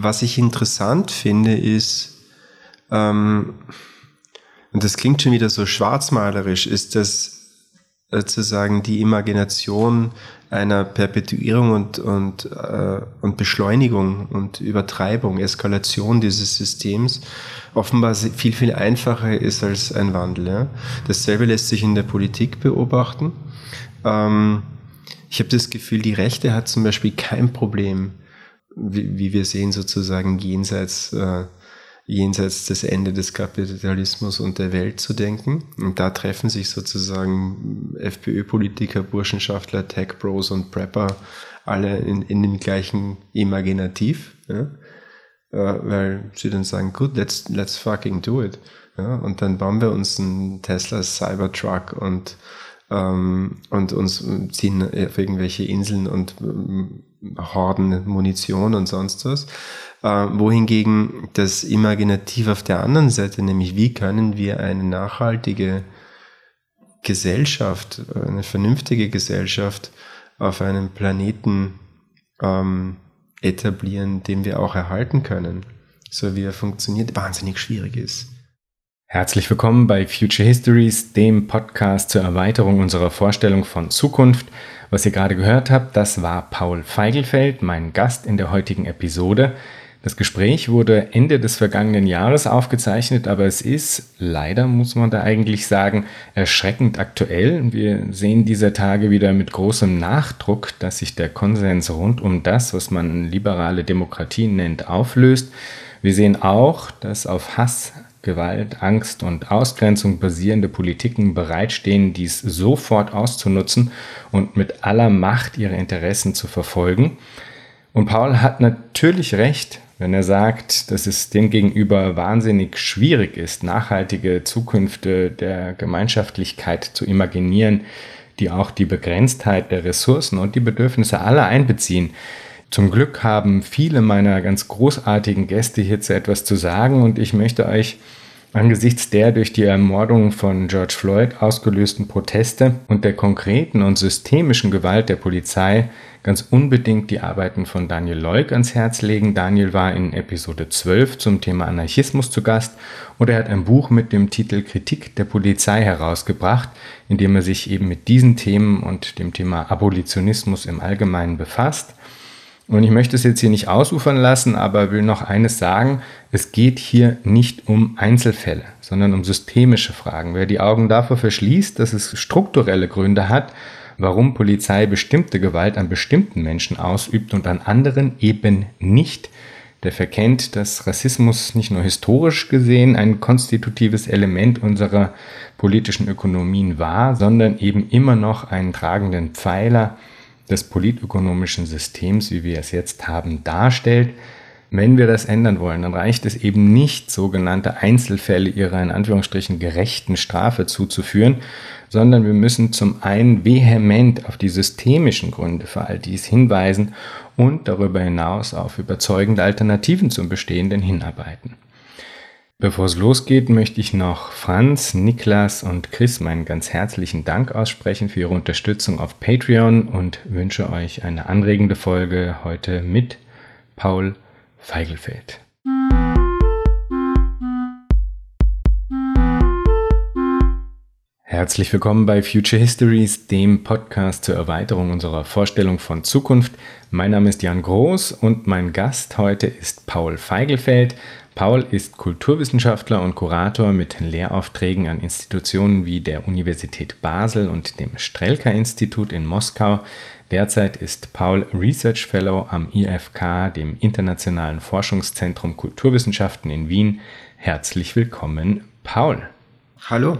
was ich interessant finde, ist, ähm, und das klingt schon wieder so schwarzmalerisch, ist das sozusagen die Imagination einer Perpetuierung und, und, äh, und Beschleunigung und Übertreibung, Eskalation dieses Systems offenbar viel, viel einfacher ist als ein Wandel. Ja? Dasselbe lässt sich in der Politik beobachten. Ähm, ich habe das Gefühl, die Rechte hat zum Beispiel kein Problem, wie, wie wir sehen, sozusagen jenseits äh, jenseits des Ende des Kapitalismus und der Welt zu denken. Und da treffen sich sozusagen FPÖ-Politiker, Burschenschaftler, Tech-Bros und Prepper alle in, in dem gleichen Imaginativ, ja? äh, weil sie dann sagen, gut, let's, let's fucking do it. Ja? Und dann bauen wir uns einen Tesla Cybertruck und ähm, und uns ziehen auf irgendwelche Inseln und ähm, Horden Munition und sonst was. Äh, wohingegen das Imaginativ auf der anderen Seite, nämlich wie können wir eine nachhaltige Gesellschaft, eine vernünftige Gesellschaft auf einem Planeten ähm, etablieren, den wir auch erhalten können, so wie er funktioniert, wahnsinnig schwierig ist. Herzlich willkommen bei Future Histories, dem Podcast zur Erweiterung unserer Vorstellung von Zukunft. Was ihr gerade gehört habt, das war Paul Feigelfeld, mein Gast in der heutigen Episode. Das Gespräch wurde Ende des vergangenen Jahres aufgezeichnet, aber es ist leider, muss man da eigentlich sagen, erschreckend aktuell. Wir sehen dieser Tage wieder mit großem Nachdruck, dass sich der Konsens rund um das, was man liberale Demokratie nennt, auflöst. Wir sehen auch, dass auf Hass, Gewalt, Angst und Ausgrenzung basierende Politiken bereitstehen, dies sofort auszunutzen und mit aller Macht ihre Interessen zu verfolgen. Und Paul hat natürlich recht, wenn er sagt, dass es demgegenüber wahnsinnig schwierig ist, nachhaltige Zukünfte der Gemeinschaftlichkeit zu imaginieren, die auch die Begrenztheit der Ressourcen und die Bedürfnisse aller einbeziehen. Zum Glück haben viele meiner ganz großartigen Gäste hierzu etwas zu sagen und ich möchte euch Angesichts der durch die Ermordung von George Floyd ausgelösten Proteste und der konkreten und systemischen Gewalt der Polizei ganz unbedingt die Arbeiten von Daniel Leuk ans Herz legen. Daniel war in Episode 12 zum Thema Anarchismus zu Gast und er hat ein Buch mit dem Titel Kritik der Polizei herausgebracht, in dem er sich eben mit diesen Themen und dem Thema Abolitionismus im Allgemeinen befasst. Und ich möchte es jetzt hier nicht ausufern lassen, aber will noch eines sagen. Es geht hier nicht um Einzelfälle, sondern um systemische Fragen. Wer die Augen davor verschließt, dass es strukturelle Gründe hat, warum Polizei bestimmte Gewalt an bestimmten Menschen ausübt und an anderen eben nicht, der verkennt, dass Rassismus nicht nur historisch gesehen ein konstitutives Element unserer politischen Ökonomien war, sondern eben immer noch einen tragenden Pfeiler des politökonomischen Systems, wie wir es jetzt haben, darstellt. Wenn wir das ändern wollen, dann reicht es eben nicht, sogenannte Einzelfälle ihrer in Anführungsstrichen gerechten Strafe zuzuführen, sondern wir müssen zum einen vehement auf die systemischen Gründe für all dies hinweisen und darüber hinaus auf überzeugende Alternativen zum Bestehenden hinarbeiten. Bevor es losgeht, möchte ich noch Franz, Niklas und Chris meinen ganz herzlichen Dank aussprechen für ihre Unterstützung auf Patreon und wünsche euch eine anregende Folge heute mit Paul Feigelfeld. Herzlich willkommen bei Future Histories, dem Podcast zur Erweiterung unserer Vorstellung von Zukunft. Mein Name ist Jan Groß und mein Gast heute ist Paul Feigelfeld. Paul ist Kulturwissenschaftler und Kurator mit Lehraufträgen an Institutionen wie der Universität Basel und dem Strelka-Institut in Moskau. Derzeit ist Paul Research Fellow am IFK, dem Internationalen Forschungszentrum Kulturwissenschaften in Wien. Herzlich willkommen, Paul. Hallo.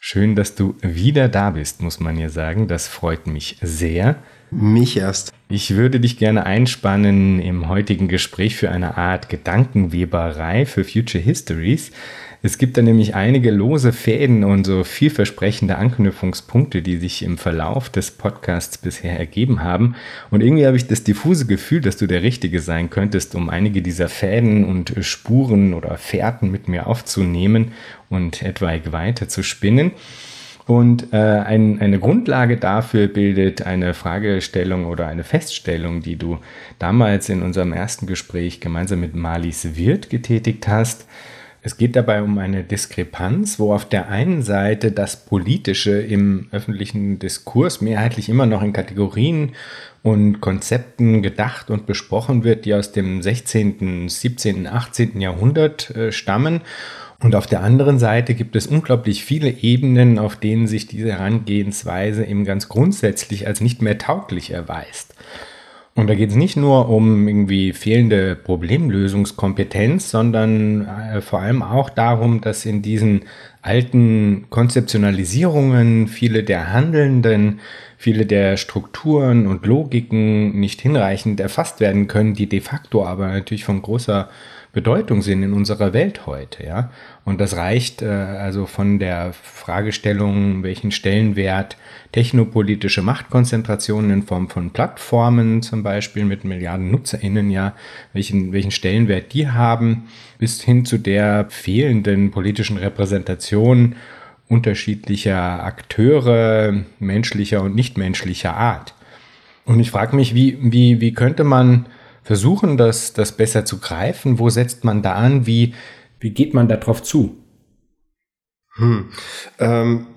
Schön, dass du wieder da bist, muss man ja sagen. Das freut mich sehr. Mich erst. Ich würde dich gerne einspannen im heutigen Gespräch für eine Art Gedankenweberei für Future Histories. Es gibt da nämlich einige lose Fäden und so vielversprechende Anknüpfungspunkte, die sich im Verlauf des Podcasts bisher ergeben haben. Und irgendwie habe ich das diffuse Gefühl, dass du der Richtige sein könntest, um einige dieser Fäden und Spuren oder Fährten mit mir aufzunehmen und etwaig weiter zu spinnen. Und äh, ein, eine Grundlage dafür bildet eine Fragestellung oder eine Feststellung, die du damals in unserem ersten Gespräch gemeinsam mit Marlies Wirth getätigt hast. Es geht dabei um eine Diskrepanz, wo auf der einen Seite das Politische im öffentlichen Diskurs mehrheitlich immer noch in Kategorien und Konzepten gedacht und besprochen wird, die aus dem 16., 17., 18. Jahrhundert äh, stammen und auf der anderen Seite gibt es unglaublich viele Ebenen, auf denen sich diese Herangehensweise eben ganz grundsätzlich als nicht mehr tauglich erweist. Und da geht es nicht nur um irgendwie fehlende Problemlösungskompetenz, sondern äh, vor allem auch darum, dass in diesen alten Konzeptionalisierungen viele der Handelnden, viele der Strukturen und Logiken nicht hinreichend erfasst werden können, die de facto aber natürlich von großer Bedeutung sind in unserer Welt heute, ja. Und das reicht äh, also von der Fragestellung, welchen Stellenwert technopolitische Machtkonzentrationen in Form von Plattformen zum Beispiel mit Milliarden NutzerInnen ja, welchen, welchen Stellenwert die haben, bis hin zu der fehlenden politischen Repräsentation unterschiedlicher Akteure menschlicher und nichtmenschlicher Art. Und ich frage mich, wie, wie, wie könnte man versuchen, das, das besser zu greifen? Wo setzt man da an? Wie, wie geht man darauf zu? Hm. Ähm,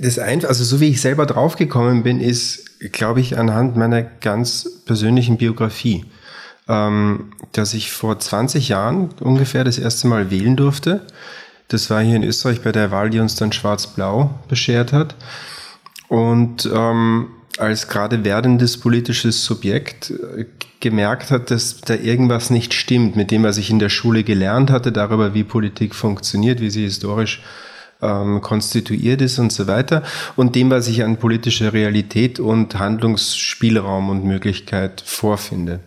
das einfach, also so wie ich selber draufgekommen bin, ist, glaube ich, anhand meiner ganz persönlichen Biografie, ähm, dass ich vor 20 Jahren ungefähr das erste Mal wählen durfte. Das war hier in Österreich bei der Wahl, die uns dann Schwarz-Blau beschert hat. Und ähm, als gerade werdendes politisches Subjekt äh, gemerkt hat, dass da irgendwas nicht stimmt mit dem, was ich in der Schule gelernt hatte, darüber, wie Politik funktioniert, wie sie historisch ähm, konstituiert ist und so weiter, und dem, was ich an politischer Realität und Handlungsspielraum und Möglichkeit vorfinde.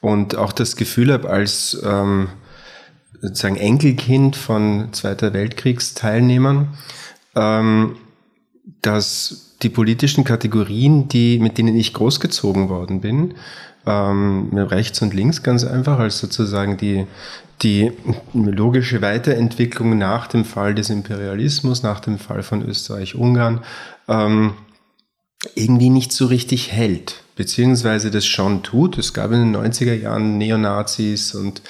Und auch das Gefühl habe, als ähm, sozusagen Enkelkind von Zweiter Weltkriegsteilnehmern, ähm, dass die politischen Kategorien, die, mit denen ich großgezogen worden bin, ähm, rechts und links ganz einfach, als sozusagen die, die logische Weiterentwicklung nach dem Fall des Imperialismus, nach dem Fall von Österreich-Ungarn, ähm, irgendwie nicht so richtig hält, beziehungsweise das schon tut. Es gab in den 90er Jahren Neonazis und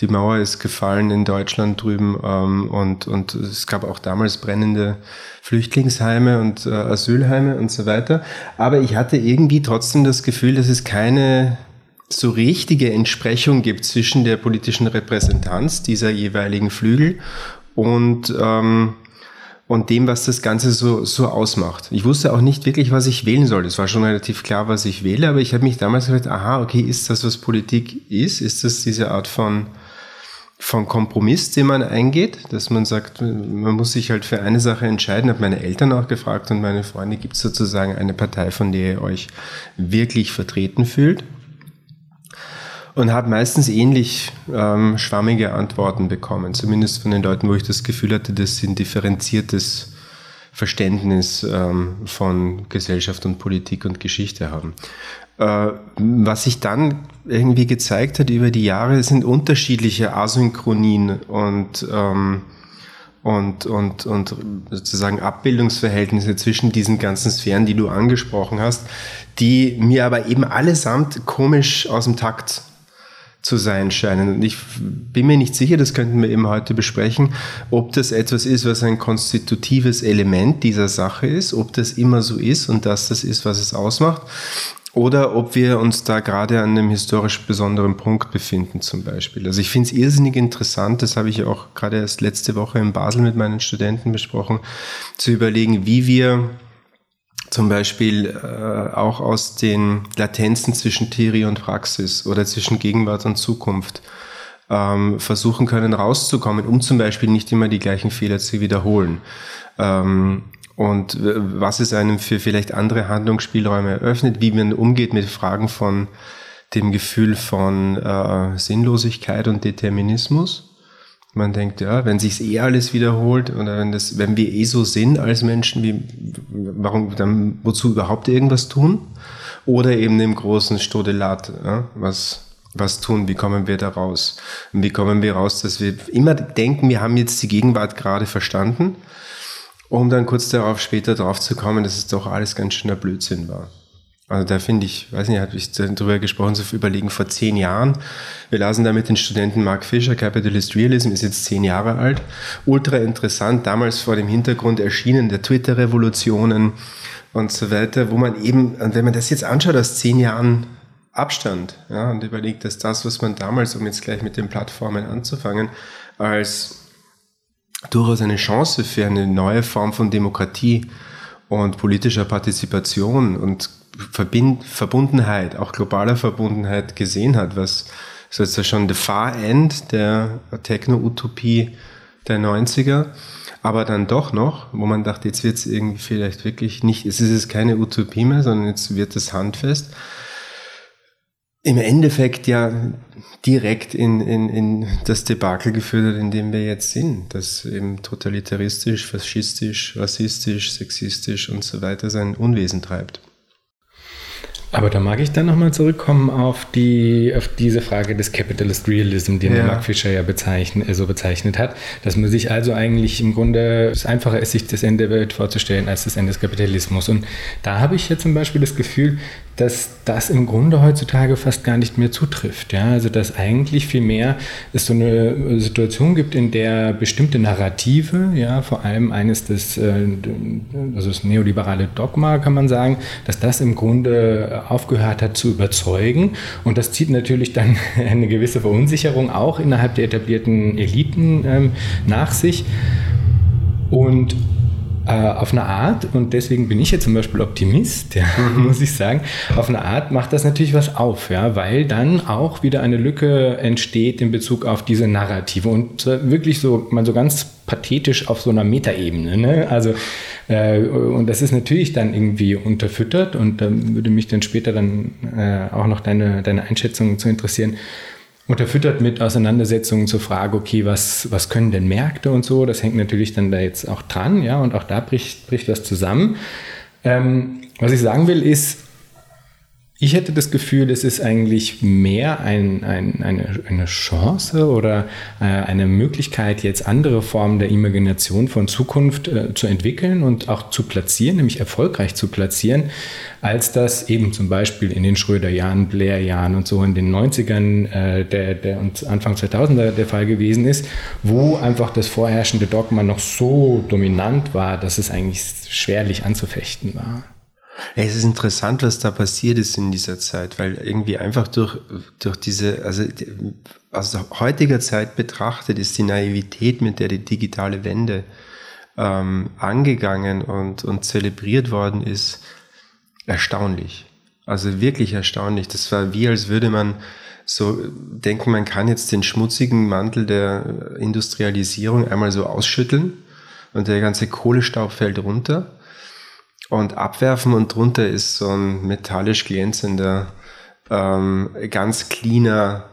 die Mauer ist gefallen in Deutschland drüben ähm, und, und es gab auch damals brennende Flüchtlingsheime und äh, Asylheime und so weiter. Aber ich hatte irgendwie trotzdem das Gefühl, dass es keine so richtige Entsprechung gibt zwischen der politischen Repräsentanz dieser jeweiligen Flügel und ähm, und dem, was das Ganze so, so ausmacht. Ich wusste auch nicht wirklich, was ich wählen soll. Es war schon relativ klar, was ich wähle, aber ich habe mich damals gedacht, aha, okay, ist das, was Politik ist? Ist das diese Art von von Kompromiss, den man eingeht, dass man sagt, man muss sich halt für eine Sache entscheiden, habe meine Eltern auch gefragt und meine Freunde, gibt es sozusagen eine Partei, von der ihr euch wirklich vertreten fühlt? Und habe meistens ähnlich ähm, schwammige Antworten bekommen, zumindest von den Leuten, wo ich das Gefühl hatte, dass sie ein differenziertes Verständnis ähm, von Gesellschaft und Politik und Geschichte haben. Äh, was sich dann irgendwie gezeigt hat über die Jahre, sind unterschiedliche Asynchronien und, ähm, und, und, und sozusagen Abbildungsverhältnisse zwischen diesen ganzen Sphären, die du angesprochen hast, die mir aber eben allesamt komisch aus dem Takt zu sein scheinen. Und ich bin mir nicht sicher, das könnten wir eben heute besprechen, ob das etwas ist, was ein konstitutives Element dieser Sache ist, ob das immer so ist und dass das ist, was es ausmacht, oder ob wir uns da gerade an einem historisch besonderen Punkt befinden zum Beispiel. Also ich finde es irrsinnig interessant, das habe ich auch gerade erst letzte Woche in Basel mit meinen Studenten besprochen, zu überlegen, wie wir zum Beispiel äh, auch aus den Latenzen zwischen Theorie und Praxis oder zwischen Gegenwart und Zukunft ähm, versuchen können rauszukommen, um zum Beispiel nicht immer die gleichen Fehler zu wiederholen. Ähm, und was es einem für vielleicht andere Handlungsspielräume eröffnet, wie man umgeht mit Fragen von dem Gefühl von äh, Sinnlosigkeit und Determinismus. Man denkt, ja, wenn sich's eh alles wiederholt oder wenn das, wenn wir eh so sind als Menschen, wie, warum, dann, wozu überhaupt irgendwas tun? Oder eben dem großen Stodelat, ja, was, was tun, wie kommen wir da raus? Und wie kommen wir raus, dass wir immer denken, wir haben jetzt die Gegenwart gerade verstanden um dann kurz darauf später drauf zu kommen, dass es doch alles ganz schöner Blödsinn war. Also da finde ich, weiß nicht, hatte ich darüber gesprochen, so überlegen vor zehn Jahren. Wir lasen da mit den Studenten Mark Fischer, Capitalist Realism, ist jetzt zehn Jahre alt. Ultra interessant, damals vor dem Hintergrund erschienen der Twitter-Revolutionen und so weiter, wo man eben, wenn man das jetzt anschaut aus zehn Jahren Abstand, ja, und überlegt, dass das, was man damals, um jetzt gleich mit den Plattformen anzufangen, als durchaus eine Chance für eine neue Form von Demokratie und politischer Partizipation und Verbind Verbundenheit, auch globaler Verbundenheit gesehen hat, was sozusagen schon the far end der Techno-Utopie der 90er, aber dann doch noch, wo man dachte, jetzt wird es irgendwie vielleicht wirklich nicht, es ist keine Utopie mehr, sondern jetzt wird es handfest im Endeffekt ja direkt in, in, in das Debakel geführt hat, in dem wir jetzt sind, das eben totalitaristisch, faschistisch, rassistisch, sexistisch und so weiter sein Unwesen treibt. Aber da mag ich dann nochmal zurückkommen auf, die, auf diese Frage des Capitalist Realism, den ja. Mark Fischer ja bezeichnet, äh, so bezeichnet hat, dass man sich also eigentlich im Grunde es einfacher ist, sich das Ende der Welt vorzustellen als das Ende des Kapitalismus. Und da habe ich jetzt zum Beispiel das Gefühl, dass das im Grunde heutzutage fast gar nicht mehr zutrifft. Ja? Also dass eigentlich vielmehr es so eine Situation gibt, in der bestimmte Narrative, ja, vor allem eines des, äh, also das neoliberale Dogma kann man sagen, dass das im Grunde aufgehört hat zu überzeugen. Und das zieht natürlich dann eine gewisse Verunsicherung auch innerhalb der etablierten Eliten ähm, nach sich. Und äh, auf eine Art, und deswegen bin ich jetzt zum Beispiel Optimist, ja, mhm. muss ich sagen, auf eine Art macht das natürlich was auf, ja, weil dann auch wieder eine Lücke entsteht in Bezug auf diese Narrative und wirklich so, mal so ganz pathetisch auf so einer Metaebene. Ne? Also, äh, und das ist natürlich dann irgendwie unterfüttert und da würde mich dann später dann äh, auch noch deine, deine Einschätzung zu interessieren unterfüttert mit Auseinandersetzungen zur Frage, okay, was, was können denn Märkte und so, das hängt natürlich dann da jetzt auch dran, ja, und auch da bricht, bricht was zusammen. Ähm, was ich sagen will, ist, ich hätte das Gefühl, es ist eigentlich mehr ein, ein, eine, eine Chance oder äh, eine Möglichkeit, jetzt andere Formen der Imagination von Zukunft äh, zu entwickeln und auch zu platzieren, nämlich erfolgreich zu platzieren, als das eben zum Beispiel in den Schröder-Jahren, Blair-Jahren und so in den 90ern äh, der, der, und Anfang 2000er der Fall gewesen ist, wo einfach das vorherrschende Dogma noch so dominant war, dass es eigentlich schwerlich anzufechten war. Es ist interessant, was da passiert ist in dieser Zeit, weil irgendwie einfach durch, durch diese, also aus heutiger Zeit betrachtet ist die Naivität, mit der die digitale Wende ähm, angegangen und, und zelebriert worden ist, erstaunlich. Also wirklich erstaunlich. Das war wie, als würde man so denken, man kann jetzt den schmutzigen Mantel der Industrialisierung einmal so ausschütteln und der ganze Kohlestaub fällt runter und abwerfen und drunter ist so ein metallisch glänzender, ähm, ganz cleaner,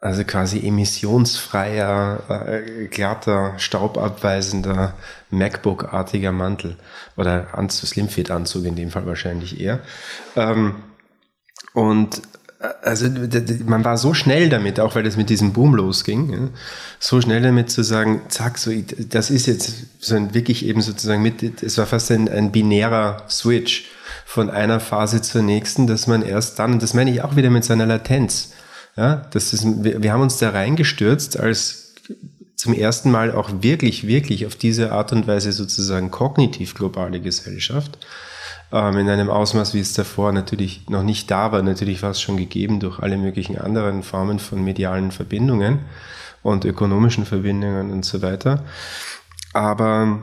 also quasi emissionsfreier, äh, glatter, staubabweisender MacBook-artiger Mantel oder Anzug, Slimfit-Anzug in dem Fall wahrscheinlich eher. Ähm, und also man war so schnell damit, auch weil das mit diesem Boom losging, ja, so schnell damit zu sagen, zack, so, das ist jetzt so ein, wirklich eben sozusagen mit, es war fast ein, ein binärer Switch von einer Phase zur nächsten, dass man erst dann, und das meine ich auch wieder mit seiner Latenz, ja, das ist, wir, wir haben uns da reingestürzt als zum ersten Mal auch wirklich, wirklich auf diese Art und Weise sozusagen kognitiv globale Gesellschaft ähm, in einem Ausmaß, wie es davor natürlich noch nicht da war. Natürlich war es schon gegeben durch alle möglichen anderen Formen von medialen Verbindungen und ökonomischen Verbindungen und so weiter. Aber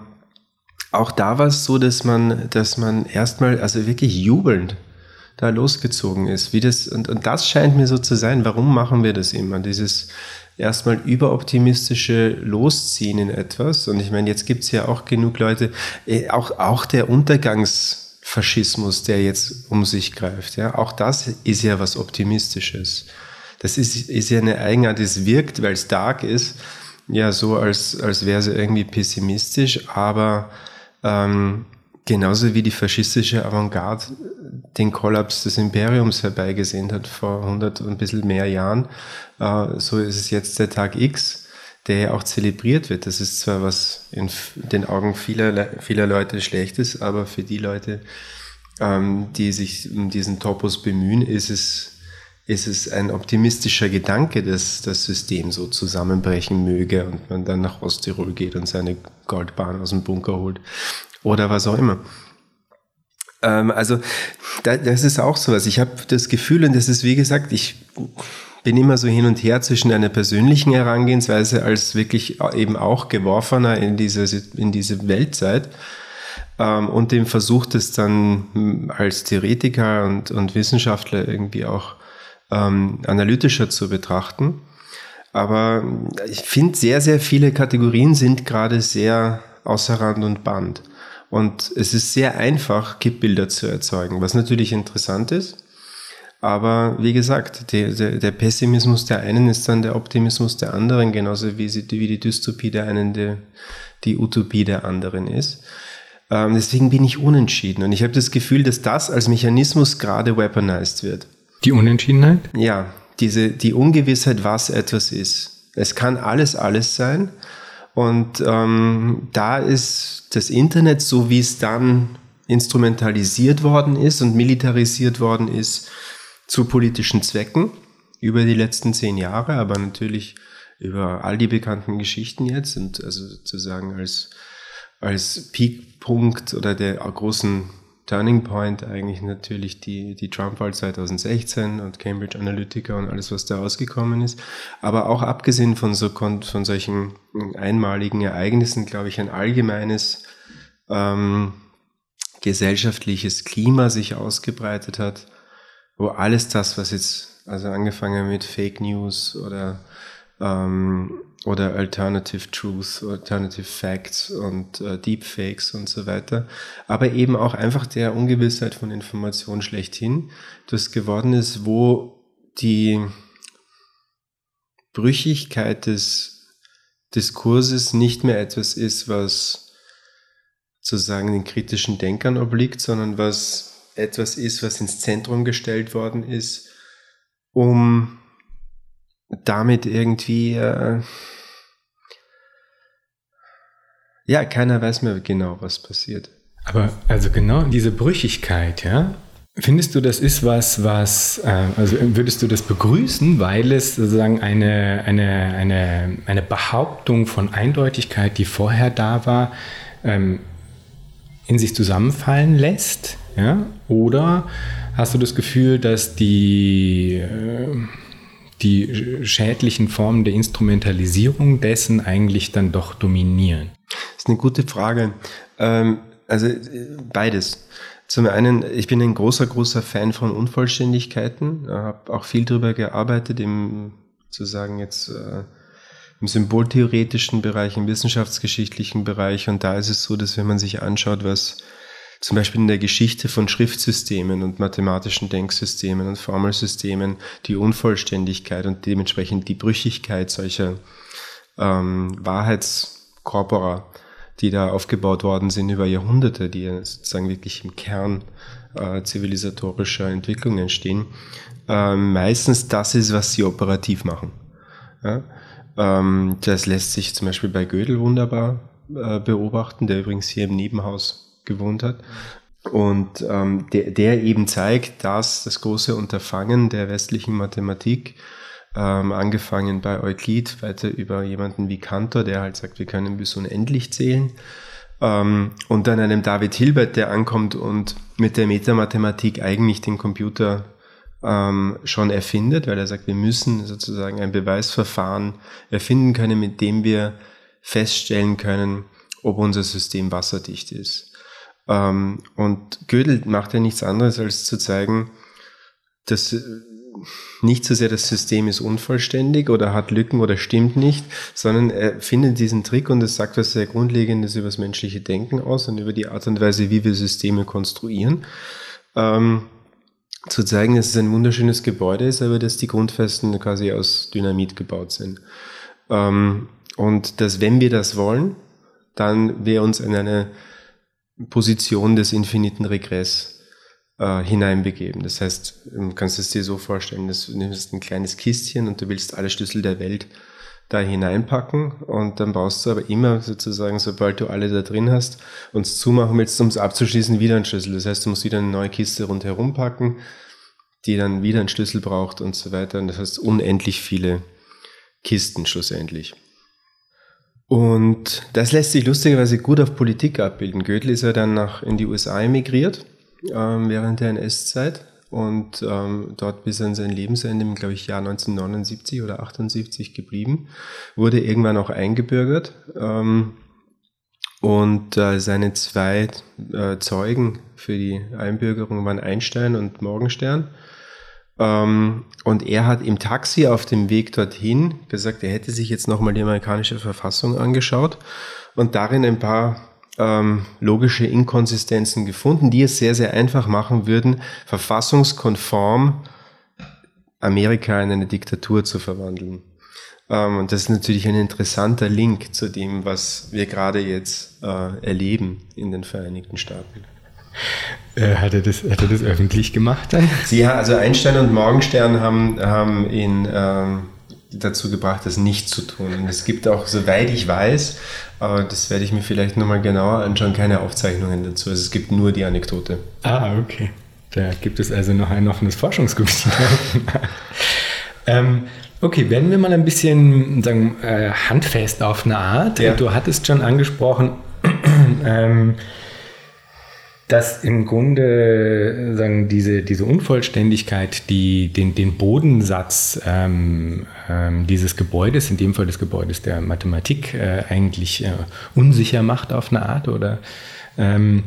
auch da war es so, dass man, dass man erstmal, also wirklich jubelnd da losgezogen ist. Wie das, und, und das scheint mir so zu sein. Warum machen wir das immer? Dieses erstmal überoptimistische Losziehen in etwas. Und ich meine, jetzt gibt es ja auch genug Leute, äh, auch, auch der Untergangs- Faschismus, der jetzt um sich greift. Ja, auch das ist ja was Optimistisches. Das ist, ist ja eine Eigenart, es wirkt, weil es dark ist, ja so, als, als wäre es irgendwie pessimistisch, aber ähm, genauso wie die faschistische Avantgarde den Kollaps des Imperiums herbeigesehen hat vor 100 und ein bisschen mehr Jahren, äh, so ist es jetzt der Tag X der ja auch zelebriert wird. Das ist zwar was in den Augen vieler, vieler Leute schlecht ist, aber für die Leute, ähm, die sich um diesen Topos bemühen, ist es, ist es ein optimistischer Gedanke, dass das System so zusammenbrechen möge und man dann nach Osttirol geht und seine Goldbahn aus dem Bunker holt oder was auch immer. Ähm, also das ist auch sowas. Ich habe das Gefühl, und das ist wie gesagt, ich bin immer so hin und her zwischen einer persönlichen Herangehensweise als wirklich eben auch Geworfener in diese, in diese Weltzeit ähm, und dem Versuch, das dann hm, als Theoretiker und, und Wissenschaftler irgendwie auch ähm, analytischer zu betrachten. Aber ich finde, sehr, sehr viele Kategorien sind gerade sehr außer Rand und Band. Und es ist sehr einfach, Kippbilder zu erzeugen, was natürlich interessant ist. Aber wie gesagt, der, der, der, Pessimismus der einen ist dann der Optimismus der anderen, genauso wie, sie, wie die Dystopie der einen der, die Utopie der anderen ist. Ähm, deswegen bin ich unentschieden und ich habe das Gefühl, dass das als Mechanismus gerade weaponized wird. Die Unentschiedenheit? Ja, diese, die Ungewissheit, was etwas ist. Es kann alles, alles sein. Und ähm, da ist das Internet, so wie es dann instrumentalisiert worden ist und militarisiert worden ist, zu politischen Zwecken über die letzten zehn Jahre, aber natürlich über all die bekannten Geschichten jetzt und also sozusagen als, als Peakpunkt oder der großen Turning Point eigentlich natürlich die, die Trump-Wahl 2016 und Cambridge Analytica und alles, was da rausgekommen ist. Aber auch abgesehen von, so, von solchen einmaligen Ereignissen, glaube ich, ein allgemeines ähm, gesellschaftliches Klima sich ausgebreitet hat, wo alles das, was jetzt, also angefangen mit Fake News oder, ähm, oder Alternative Truth, Alternative Facts und äh, Deepfakes und so weiter, aber eben auch einfach der Ungewissheit von Information schlechthin, das geworden ist, wo die Brüchigkeit des Diskurses nicht mehr etwas ist, was sozusagen den kritischen Denkern obliegt, sondern was etwas ist, was ins Zentrum gestellt worden ist, um damit irgendwie, äh, ja, keiner weiß mehr genau, was passiert. Aber also genau diese Brüchigkeit, ja, Findest du, das ist was, was, äh, also würdest du das begrüßen, weil es sozusagen eine, eine, eine, eine Behauptung von Eindeutigkeit, die vorher da war, ähm, in sich zusammenfallen lässt? Ja? Oder hast du das Gefühl, dass die, äh, die schädlichen Formen der Instrumentalisierung dessen eigentlich dann doch dominieren? Das ist eine gute Frage. Ähm, also beides. Zum einen, ich bin ein großer, großer Fan von Unvollständigkeiten, habe auch viel darüber gearbeitet, im, sozusagen jetzt äh, im symboltheoretischen Bereich, im wissenschaftsgeschichtlichen Bereich. Und da ist es so, dass wenn man sich anschaut, was zum Beispiel in der Geschichte von Schriftsystemen und mathematischen Denksystemen und Formelsystemen die Unvollständigkeit und dementsprechend die Brüchigkeit solcher ähm, Wahrheitskorpora, die da aufgebaut worden sind über Jahrhunderte, die sozusagen wirklich im Kern äh, zivilisatorischer Entwicklungen stehen, äh, meistens das ist, was sie operativ machen. Ja? Ähm, das lässt sich zum Beispiel bei Gödel wunderbar äh, beobachten, der übrigens hier im Nebenhaus gewohnt hat. Und ähm, der, der eben zeigt, dass das große Unterfangen der westlichen Mathematik, ähm, angefangen bei Euklid, weiter über jemanden wie Cantor, der halt sagt, wir können bis unendlich zählen, ähm, und dann einem David Hilbert, der ankommt und mit der Metamathematik eigentlich den Computer ähm, schon erfindet, weil er sagt, wir müssen sozusagen ein Beweisverfahren erfinden können, mit dem wir feststellen können, ob unser System wasserdicht ist. Ähm, und Gödel macht ja nichts anderes, als zu zeigen, dass äh, nicht so sehr das System ist unvollständig oder hat Lücken oder stimmt nicht, sondern er findet diesen Trick und es sagt was sehr Grundlegendes über das menschliche Denken aus und über die Art und Weise, wie wir Systeme konstruieren. Ähm, zu zeigen, dass es ein wunderschönes Gebäude ist, aber dass die Grundfesten quasi aus Dynamit gebaut sind. Ähm, und dass, wenn wir das wollen, dann wir uns in eine Position des infiniten Regress äh, hineinbegeben. Das heißt, du kannst es dir so vorstellen, dass du nimmst ein kleines Kistchen und du willst alle Schlüssel der Welt da hineinpacken und dann brauchst du aber immer sozusagen, sobald du alle da drin hast und es zumachen willst, um es abzuschließen, wieder einen Schlüssel. Das heißt, du musst wieder eine neue Kiste rundherum packen, die dann wieder einen Schlüssel braucht und so weiter. Und das heißt unendlich viele Kisten schlussendlich. Und das lässt sich lustigerweise gut auf Politik abbilden. Goethe ist ja dann nach, in die USA emigriert ähm, während der NS-Zeit und ähm, dort bis an sein Lebensende, glaube ich, Jahr 1979 oder 78 geblieben, wurde irgendwann auch eingebürgert. Ähm, und äh, seine zwei äh, Zeugen für die Einbürgerung waren Einstein und Morgenstern. Ähm, und er hat im Taxi auf dem Weg dorthin gesagt, er hätte sich jetzt nochmal die amerikanische Verfassung angeschaut und darin ein paar ähm, logische Inkonsistenzen gefunden, die es sehr, sehr einfach machen würden, verfassungskonform Amerika in eine Diktatur zu verwandeln. Ähm, und das ist natürlich ein interessanter Link zu dem, was wir gerade jetzt äh, erleben in den Vereinigten Staaten. Äh, hat, er das, hat er das öffentlich gemacht dann? Sie, also Einstein und Morgenstern haben, haben ihn ähm, dazu gebracht, das nicht zu tun. Und es gibt auch, soweit ich weiß, aber das werde ich mir vielleicht nochmal genauer anschauen, keine Aufzeichnungen dazu. Also es gibt nur die Anekdote. Ah, okay. Da gibt es also noch ein offenes Forschungsgebiet. ähm, okay, werden wir mal ein bisschen sagen, äh, handfest auf eine Art. Ja. Du hattest schon angesprochen, ähm, dass im Grunde sagen, diese, diese Unvollständigkeit, die den, den Bodensatz ähm, ähm, dieses Gebäudes, in dem Fall des Gebäudes der Mathematik, äh, eigentlich äh, unsicher macht auf eine Art oder ähm,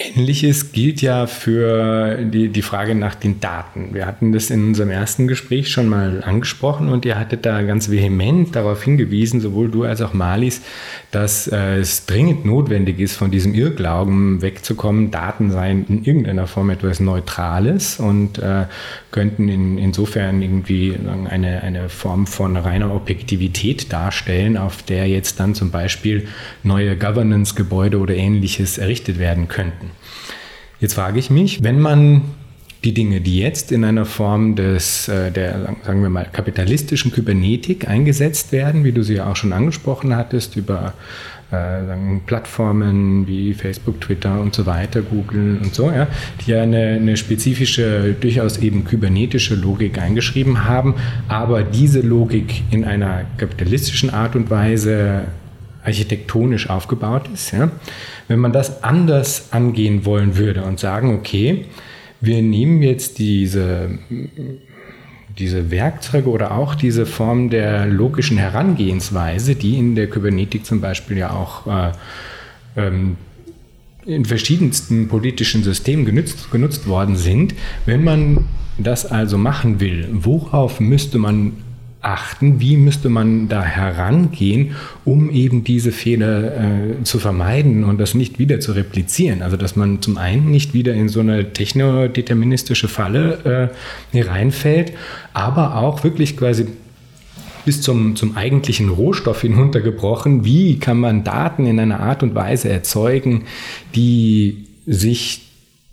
Ähnliches gilt ja für die, die Frage nach den Daten. Wir hatten das in unserem ersten Gespräch schon mal angesprochen und ihr hattet da ganz vehement darauf hingewiesen, sowohl du als auch Malis, dass äh, es dringend notwendig ist, von diesem Irrglauben wegzukommen, Daten seien in irgendeiner Form etwas Neutrales und äh, könnten in, insofern irgendwie eine, eine Form von reiner Objektivität darstellen, auf der jetzt dann zum Beispiel neue Governance-Gebäude oder ähnliches errichtet werden könnten. Jetzt frage ich mich, wenn man die Dinge, die jetzt in einer Form des, äh, der, sagen wir mal, kapitalistischen Kybernetik eingesetzt werden, wie du sie ja auch schon angesprochen hattest, über äh, sagen, Plattformen wie Facebook, Twitter und so weiter, Google und so, ja, die ja eine, eine spezifische, durchaus eben kybernetische Logik eingeschrieben haben, aber diese Logik in einer kapitalistischen Art und Weise architektonisch aufgebaut ist. Ja? Wenn man das anders angehen wollen würde und sagen, okay, wir nehmen jetzt diese, diese Werkzeuge oder auch diese Form der logischen Herangehensweise, die in der Kybernetik zum Beispiel ja auch äh, ähm, in verschiedensten politischen Systemen genutzt, genutzt worden sind. Wenn man das also machen will, worauf müsste man achten? Wie müsste man da herangehen, um eben diese Fehler äh, zu vermeiden und das nicht wieder zu replizieren? Also, dass man zum einen nicht wieder in so eine technodeterministische Falle äh, hereinfällt, aber auch wirklich quasi bis zum, zum eigentlichen Rohstoff hinuntergebrochen. Wie kann man Daten in einer Art und Weise erzeugen, die sich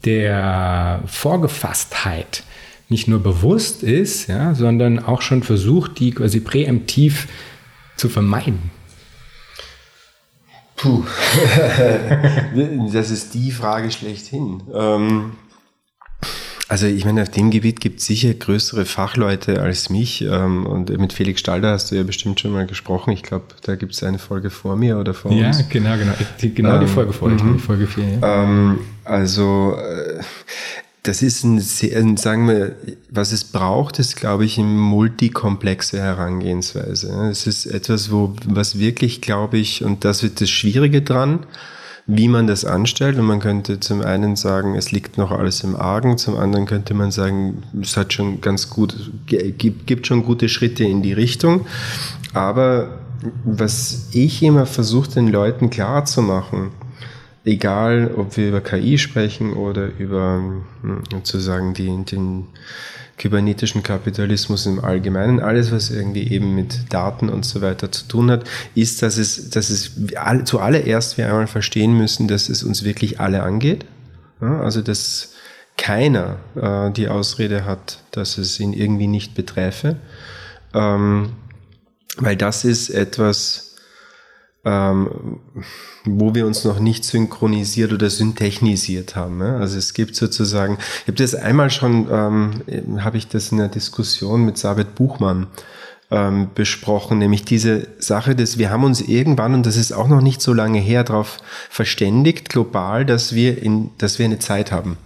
der Vorgefasstheit nicht nur bewusst ist, ja, sondern auch schon versucht, die quasi präemptiv zu vermeiden. Puh, das ist die Frage schlechthin. Ähm, also ich meine, auf dem Gebiet gibt es sicher größere Fachleute als mich. Ähm, und mit Felix Stalder hast du ja bestimmt schon mal gesprochen. Ich glaube, da gibt es eine Folge vor mir oder vor ja, uns. Ja, genau, genau. Die, genau ähm, die Folge vor, mhm. die Folge 4. Ja. Ähm, also äh, das ist ein, sehr, sagen wir, was es braucht, ist, glaube ich, eine multikomplexe Herangehensweise. Es ist etwas, wo, was wirklich, glaube ich, und das wird das Schwierige dran, wie man das anstellt. Und man könnte zum einen sagen, es liegt noch alles im Argen, zum anderen könnte man sagen, es hat schon ganz gut, gibt, schon gute Schritte in die Richtung. Aber was ich immer versuche, den Leuten klar zu machen, egal ob wir über KI sprechen oder über hm, sozusagen die, den kybernetischen Kapitalismus im Allgemeinen, alles, was irgendwie eben mit Daten und so weiter zu tun hat, ist, dass es, dass es zuallererst wir einmal verstehen müssen, dass es uns wirklich alle angeht. Also, dass keiner äh, die Ausrede hat, dass es ihn irgendwie nicht beträfe. Ähm, weil das ist etwas, ähm, wo wir uns noch nicht synchronisiert oder syntechnisiert haben. Ne? Also es gibt sozusagen, ich habe das einmal schon, ähm, habe ich das in der Diskussion mit Sabet Buchmann ähm, besprochen, nämlich diese Sache, dass wir haben uns irgendwann, und das ist auch noch nicht so lange her, darauf verständigt, global, dass wir, in, dass wir eine Zeit haben.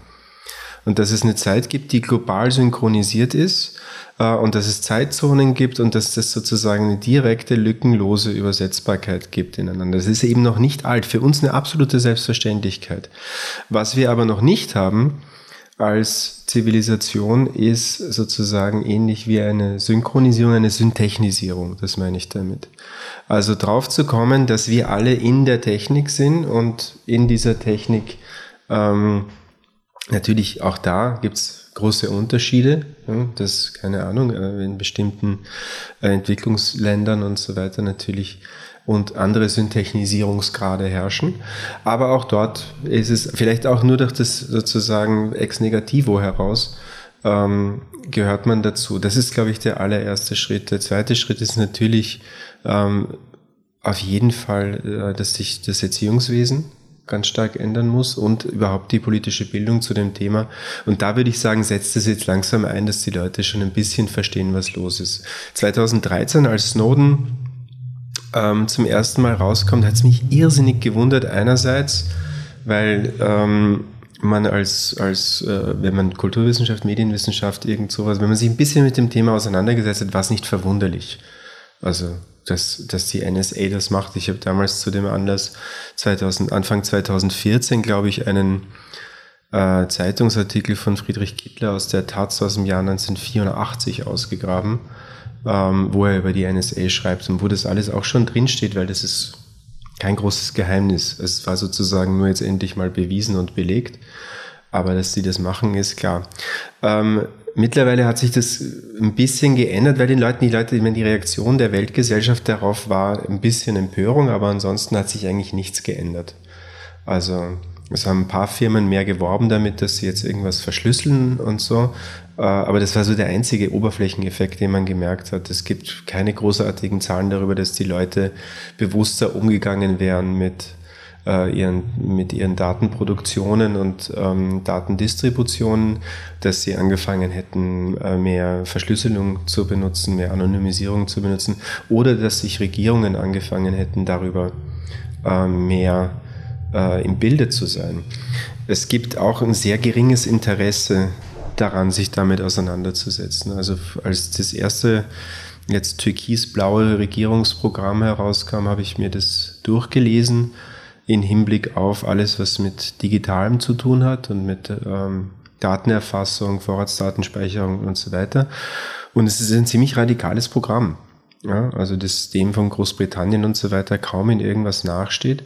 Und dass es eine Zeit gibt, die global synchronisiert ist äh, und dass es Zeitzonen gibt und dass das sozusagen eine direkte, lückenlose Übersetzbarkeit gibt ineinander. Das ist eben noch nicht alt, für uns eine absolute Selbstverständlichkeit. Was wir aber noch nicht haben, als Zivilisation ist sozusagen ähnlich wie eine Synchronisierung, eine Syntechnisierung, das meine ich damit. Also drauf zu kommen, dass wir alle in der Technik sind und in dieser Technik ähm, natürlich auch da gibt's große Unterschiede. Ja, das, keine Ahnung, äh, in bestimmten äh, Entwicklungsländern und so weiter natürlich und andere Syntechnisierungsgrade herrschen. Aber auch dort ist es vielleicht auch nur durch das sozusagen ex negativo heraus ähm, gehört man dazu. Das ist, glaube ich, der allererste Schritt. Der zweite Schritt ist natürlich ähm, auf jeden Fall, äh, dass sich das Erziehungswesen ganz stark ändern muss und überhaupt die politische Bildung zu dem Thema. Und da würde ich sagen, setzt es jetzt langsam ein, dass die Leute schon ein bisschen verstehen, was los ist. 2013, als Snowden ähm, zum ersten Mal rauskommt, hat es mich irrsinnig gewundert. Einerseits, weil ähm, man als, als äh, wenn man Kulturwissenschaft, Medienwissenschaft, irgend sowas, wenn man sich ein bisschen mit dem Thema auseinandergesetzt hat, war es nicht verwunderlich. Also, dass, dass die NSA das macht. Ich habe damals zu dem Anlass 2000, Anfang 2014, glaube ich, einen äh, Zeitungsartikel von Friedrich Kittler aus der Taz aus dem Jahr 1984 ausgegraben ähm, wo er über die NSA schreibt und wo das alles auch schon drinsteht, weil das ist kein großes Geheimnis. Es war sozusagen nur jetzt endlich mal bewiesen und belegt. Aber dass sie das machen, ist klar. Ähm, mittlerweile hat sich das ein bisschen geändert, weil den Leuten, die Leute, die Reaktion der Weltgesellschaft darauf war ein bisschen Empörung, aber ansonsten hat sich eigentlich nichts geändert. Also es haben ein paar Firmen mehr geworben damit, dass sie jetzt irgendwas verschlüsseln und so. Äh, aber das war so der einzige Oberflächeneffekt, den man gemerkt hat. Es gibt keine großartigen Zahlen darüber, dass die Leute bewusster umgegangen wären mit äh, ihren, mit ihren Datenproduktionen und ähm, Datendistributionen, dass sie angefangen hätten, äh, mehr Verschlüsselung zu benutzen, mehr Anonymisierung zu benutzen oder dass sich Regierungen angefangen hätten, darüber äh, mehr im Bilde zu sein. Es gibt auch ein sehr geringes Interesse daran, sich damit auseinanderzusetzen. Also als das erste jetzt türkisblaue Regierungsprogramm herauskam, habe ich mir das durchgelesen in Hinblick auf alles, was mit Digitalem zu tun hat und mit ähm, Datenerfassung, Vorratsdatenspeicherung und so weiter. Und es ist ein ziemlich radikales Programm. Ja, also das dem von Großbritannien und so weiter kaum in irgendwas nachsteht.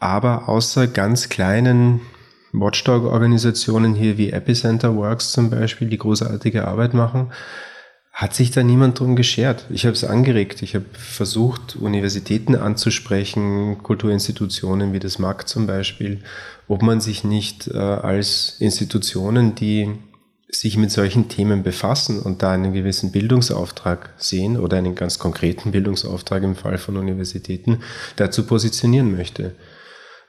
Aber außer ganz kleinen Watchdog-Organisationen hier wie Epicenter Works zum Beispiel, die großartige Arbeit machen, hat sich da niemand drum geschert. Ich habe es angeregt. Ich habe versucht, Universitäten anzusprechen, Kulturinstitutionen wie das MAG zum Beispiel, ob man sich nicht äh, als Institutionen, die sich mit solchen Themen befassen und da einen gewissen Bildungsauftrag sehen oder einen ganz konkreten Bildungsauftrag im Fall von Universitäten dazu positionieren möchte.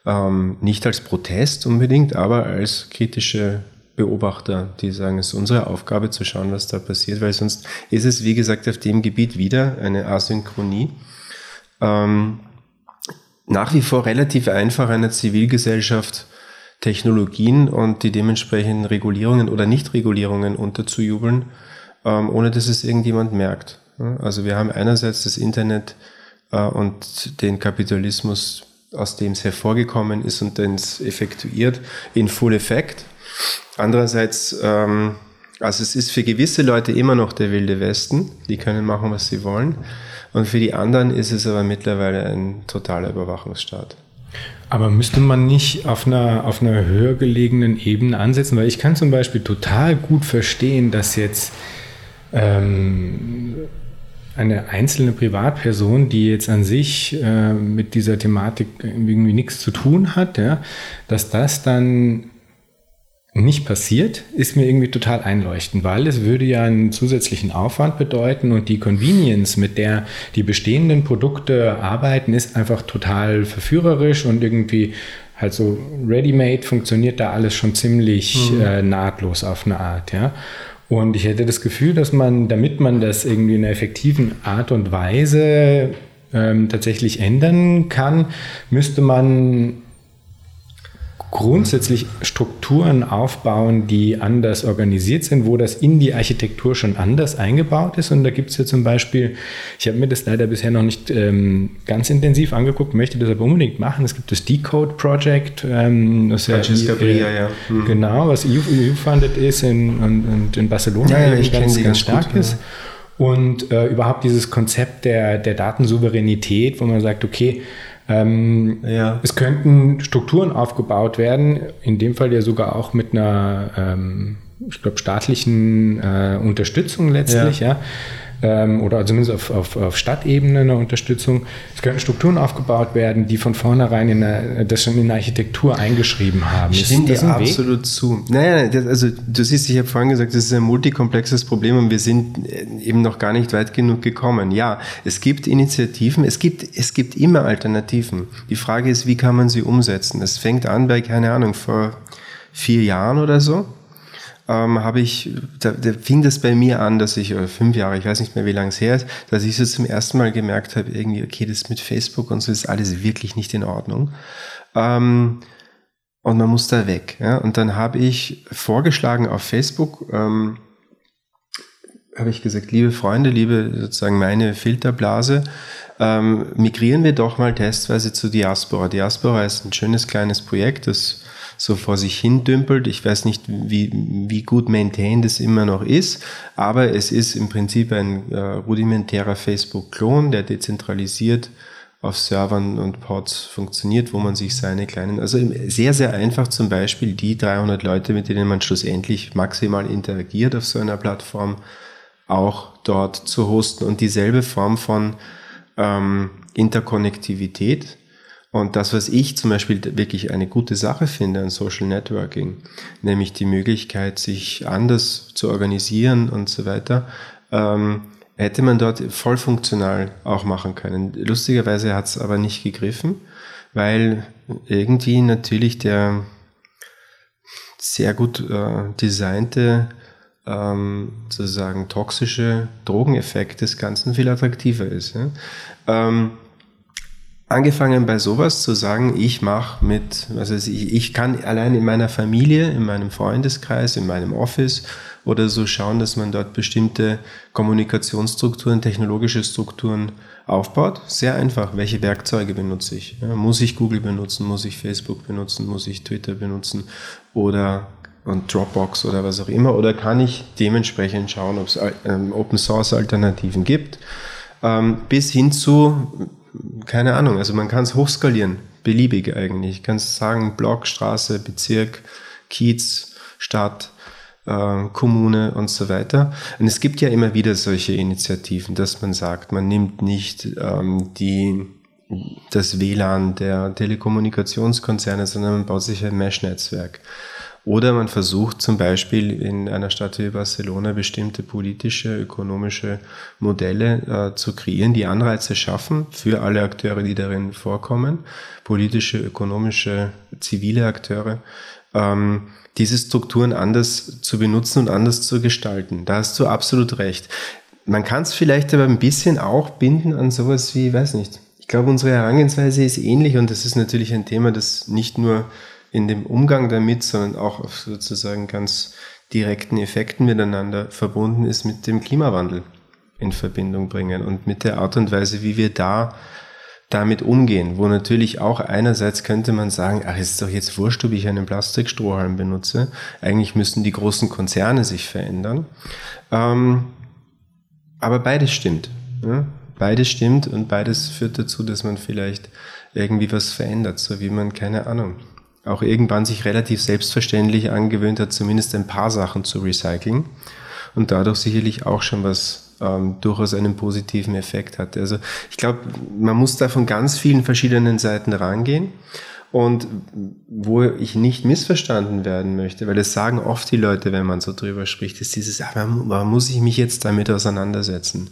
Ähm, nicht als Protest unbedingt, aber als kritische Beobachter, die sagen, es ist unsere Aufgabe zu schauen, was da passiert, weil sonst ist es, wie gesagt, auf dem Gebiet wieder eine Asynchronie. Ähm, nach wie vor relativ einfach einer Zivilgesellschaft Technologien und die dementsprechenden Regulierungen oder Nichtregulierungen unterzujubeln, ähm, ohne dass es irgendjemand merkt. Also wir haben einerseits das Internet äh, und den Kapitalismus aus dem es hervorgekommen ist und den es effektuiert, in Full Effect. Andererseits, ähm, also es ist für gewisse Leute immer noch der wilde Westen, die können machen, was sie wollen. Und für die anderen ist es aber mittlerweile ein totaler Überwachungsstaat. Aber müsste man nicht auf einer, auf einer höher gelegenen Ebene ansetzen? Weil ich kann zum Beispiel total gut verstehen, dass jetzt ähm, eine einzelne Privatperson, die jetzt an sich äh, mit dieser Thematik irgendwie nichts zu tun hat, ja, dass das dann nicht passiert, ist mir irgendwie total einleuchtend, weil es würde ja einen zusätzlichen Aufwand bedeuten und die Convenience, mit der die bestehenden Produkte arbeiten, ist einfach total verführerisch und irgendwie halt so ready-made funktioniert da alles schon ziemlich mhm. äh, nahtlos auf eine Art, ja. Und ich hätte das Gefühl, dass man, damit man das irgendwie in einer effektiven Art und Weise ähm, tatsächlich ändern kann, müsste man grundsätzlich Strukturen aufbauen, die anders organisiert sind, wo das in die Architektur schon anders eingebaut ist. Und da gibt es ja zum Beispiel, ich habe mir das leider bisher noch nicht ähm, ganz intensiv angeguckt, möchte das aber unbedingt machen. Es gibt das Decode Project, ähm, das ja, äh, ja. Mhm. genau, was EU-funded ist in, und, und, in Barcelona ja, ja, ganz, ganz stark gut, ist. Und äh, überhaupt dieses Konzept der, der Datensouveränität, wo man sagt, okay, ähm, ja. Es könnten Strukturen aufgebaut werden, in dem Fall ja sogar auch mit einer, ähm, ich glaube, staatlichen äh, Unterstützung letztlich, ja. ja ähm, oder zumindest auf, auf, auf Stadtebene eine Unterstützung. Es könnten Strukturen aufgebaut werden, die von vornherein in der, das schon in der Architektur eingeschrieben haben. Ich stimme dir absolut Weg? zu. Naja, das, also du siehst, ich habe vorhin gesagt, das ist ein multikomplexes Problem und wir sind äh, eben noch gar nicht weit genug gekommen. Ja, es gibt Initiativen, es gibt, es gibt immer Alternativen. Die Frage ist, wie kann man sie umsetzen? Es fängt an bei, keine Ahnung, vor vier Jahren oder so ähm, habe ich, da, da fing das bei mir an, dass ich, oder fünf Jahre, ich weiß nicht mehr, wie lange es her ist, dass ich so zum ersten Mal gemerkt habe, irgendwie, okay, das mit Facebook und so ist alles wirklich nicht in Ordnung. Ähm, und man muss da weg. Ja? Und dann habe ich vorgeschlagen auf Facebook, ähm, habe ich gesagt, liebe Freunde, liebe sozusagen meine Filterblase, ähm, migrieren wir doch mal testweise zu Diaspora. Diaspora ist ein schönes kleines Projekt, das so vor sich hin dümpelt. Ich weiß nicht, wie, wie gut maintained es immer noch ist, aber es ist im Prinzip ein äh, rudimentärer Facebook-Klon, der dezentralisiert auf Servern und Pods funktioniert, wo man sich seine kleinen, also sehr, sehr einfach zum Beispiel die 300 Leute, mit denen man schlussendlich maximal interagiert auf so einer Plattform, auch dort zu hosten und dieselbe Form von ähm, Interkonnektivität und das, was ich zum Beispiel wirklich eine gute Sache finde an Social Networking, nämlich die Möglichkeit, sich anders zu organisieren und so weiter, ähm, hätte man dort voll funktional auch machen können. Lustigerweise hat es aber nicht gegriffen, weil irgendwie natürlich der sehr gut äh, designte ähm, sozusagen toxische Drogeneffekt des Ganzen viel attraktiver ist. Ja? Ähm, angefangen bei sowas zu sagen, ich mache mit, also ich, ich kann allein in meiner Familie, in meinem Freundeskreis, in meinem Office oder so schauen, dass man dort bestimmte Kommunikationsstrukturen, technologische Strukturen aufbaut. Sehr einfach. Welche Werkzeuge benutze ich? Ja, muss ich Google benutzen? Muss ich Facebook benutzen? Muss ich Twitter benutzen? Oder und Dropbox oder was auch immer? Oder kann ich dementsprechend schauen, ob es ähm, Open Source Alternativen gibt? Ähm, bis hin zu keine Ahnung, also man kann es hochskalieren, beliebig eigentlich. Ich kann es sagen, Block, Straße, Bezirk, Kiez, Stadt, äh, Kommune und so weiter. Und es gibt ja immer wieder solche Initiativen, dass man sagt, man nimmt nicht ähm, die, das WLAN der Telekommunikationskonzerne, sondern man baut sich ein Mesh-Netzwerk. Oder man versucht zum Beispiel in einer Stadt wie Barcelona bestimmte politische, ökonomische Modelle äh, zu kreieren, die Anreize schaffen für alle Akteure, die darin vorkommen, politische, ökonomische, zivile Akteure, ähm, diese Strukturen anders zu benutzen und anders zu gestalten. Da hast du absolut recht. Man kann es vielleicht aber ein bisschen auch binden an sowas wie, weiß nicht, ich glaube, unsere Herangehensweise ist ähnlich und das ist natürlich ein Thema, das nicht nur in dem Umgang damit, sondern auch auf sozusagen ganz direkten Effekten miteinander verbunden ist mit dem Klimawandel in Verbindung bringen und mit der Art und Weise, wie wir da damit umgehen, wo natürlich auch einerseits könnte man sagen, ach, ist doch jetzt wurscht, ob ich einen Plastikstrohhalm benutze. Eigentlich müssten die großen Konzerne sich verändern. Ähm, aber beides stimmt. Ja? Beides stimmt und beides führt dazu, dass man vielleicht irgendwie was verändert, so wie man, keine Ahnung, auch irgendwann sich relativ selbstverständlich angewöhnt hat, zumindest ein paar Sachen zu recyceln und dadurch sicherlich auch schon was ähm, durchaus einen positiven Effekt hatte. Also ich glaube, man muss da von ganz vielen verschiedenen Seiten rangehen Und wo ich nicht missverstanden werden möchte, weil das sagen oft die Leute, wenn man so drüber spricht, ist dieses, ah, warum muss ich mich jetzt damit auseinandersetzen?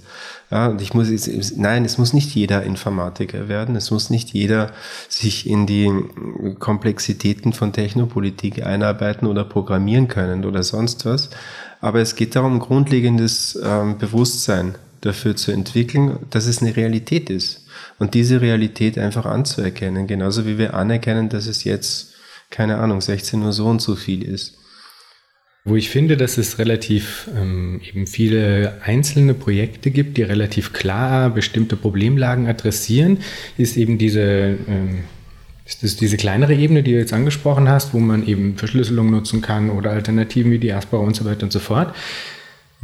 Ja, und ich muss, nein, es muss nicht jeder Informatiker werden, es muss nicht jeder sich in die Komplexitäten von Technopolitik einarbeiten oder programmieren können oder sonst was. Aber es geht darum, grundlegendes ähm, Bewusstsein dafür zu entwickeln, dass es eine Realität ist und diese Realität einfach anzuerkennen, genauso wie wir anerkennen, dass es jetzt, keine Ahnung, 16 Uhr so und so viel ist. Wo ich finde, dass es relativ ähm, eben viele einzelne Projekte gibt, die relativ klar bestimmte Problemlagen adressieren, ist eben diese, ähm, ist diese kleinere Ebene, die du jetzt angesprochen hast, wo man eben Verschlüsselung nutzen kann oder Alternativen wie Diaspora und so weiter und so fort.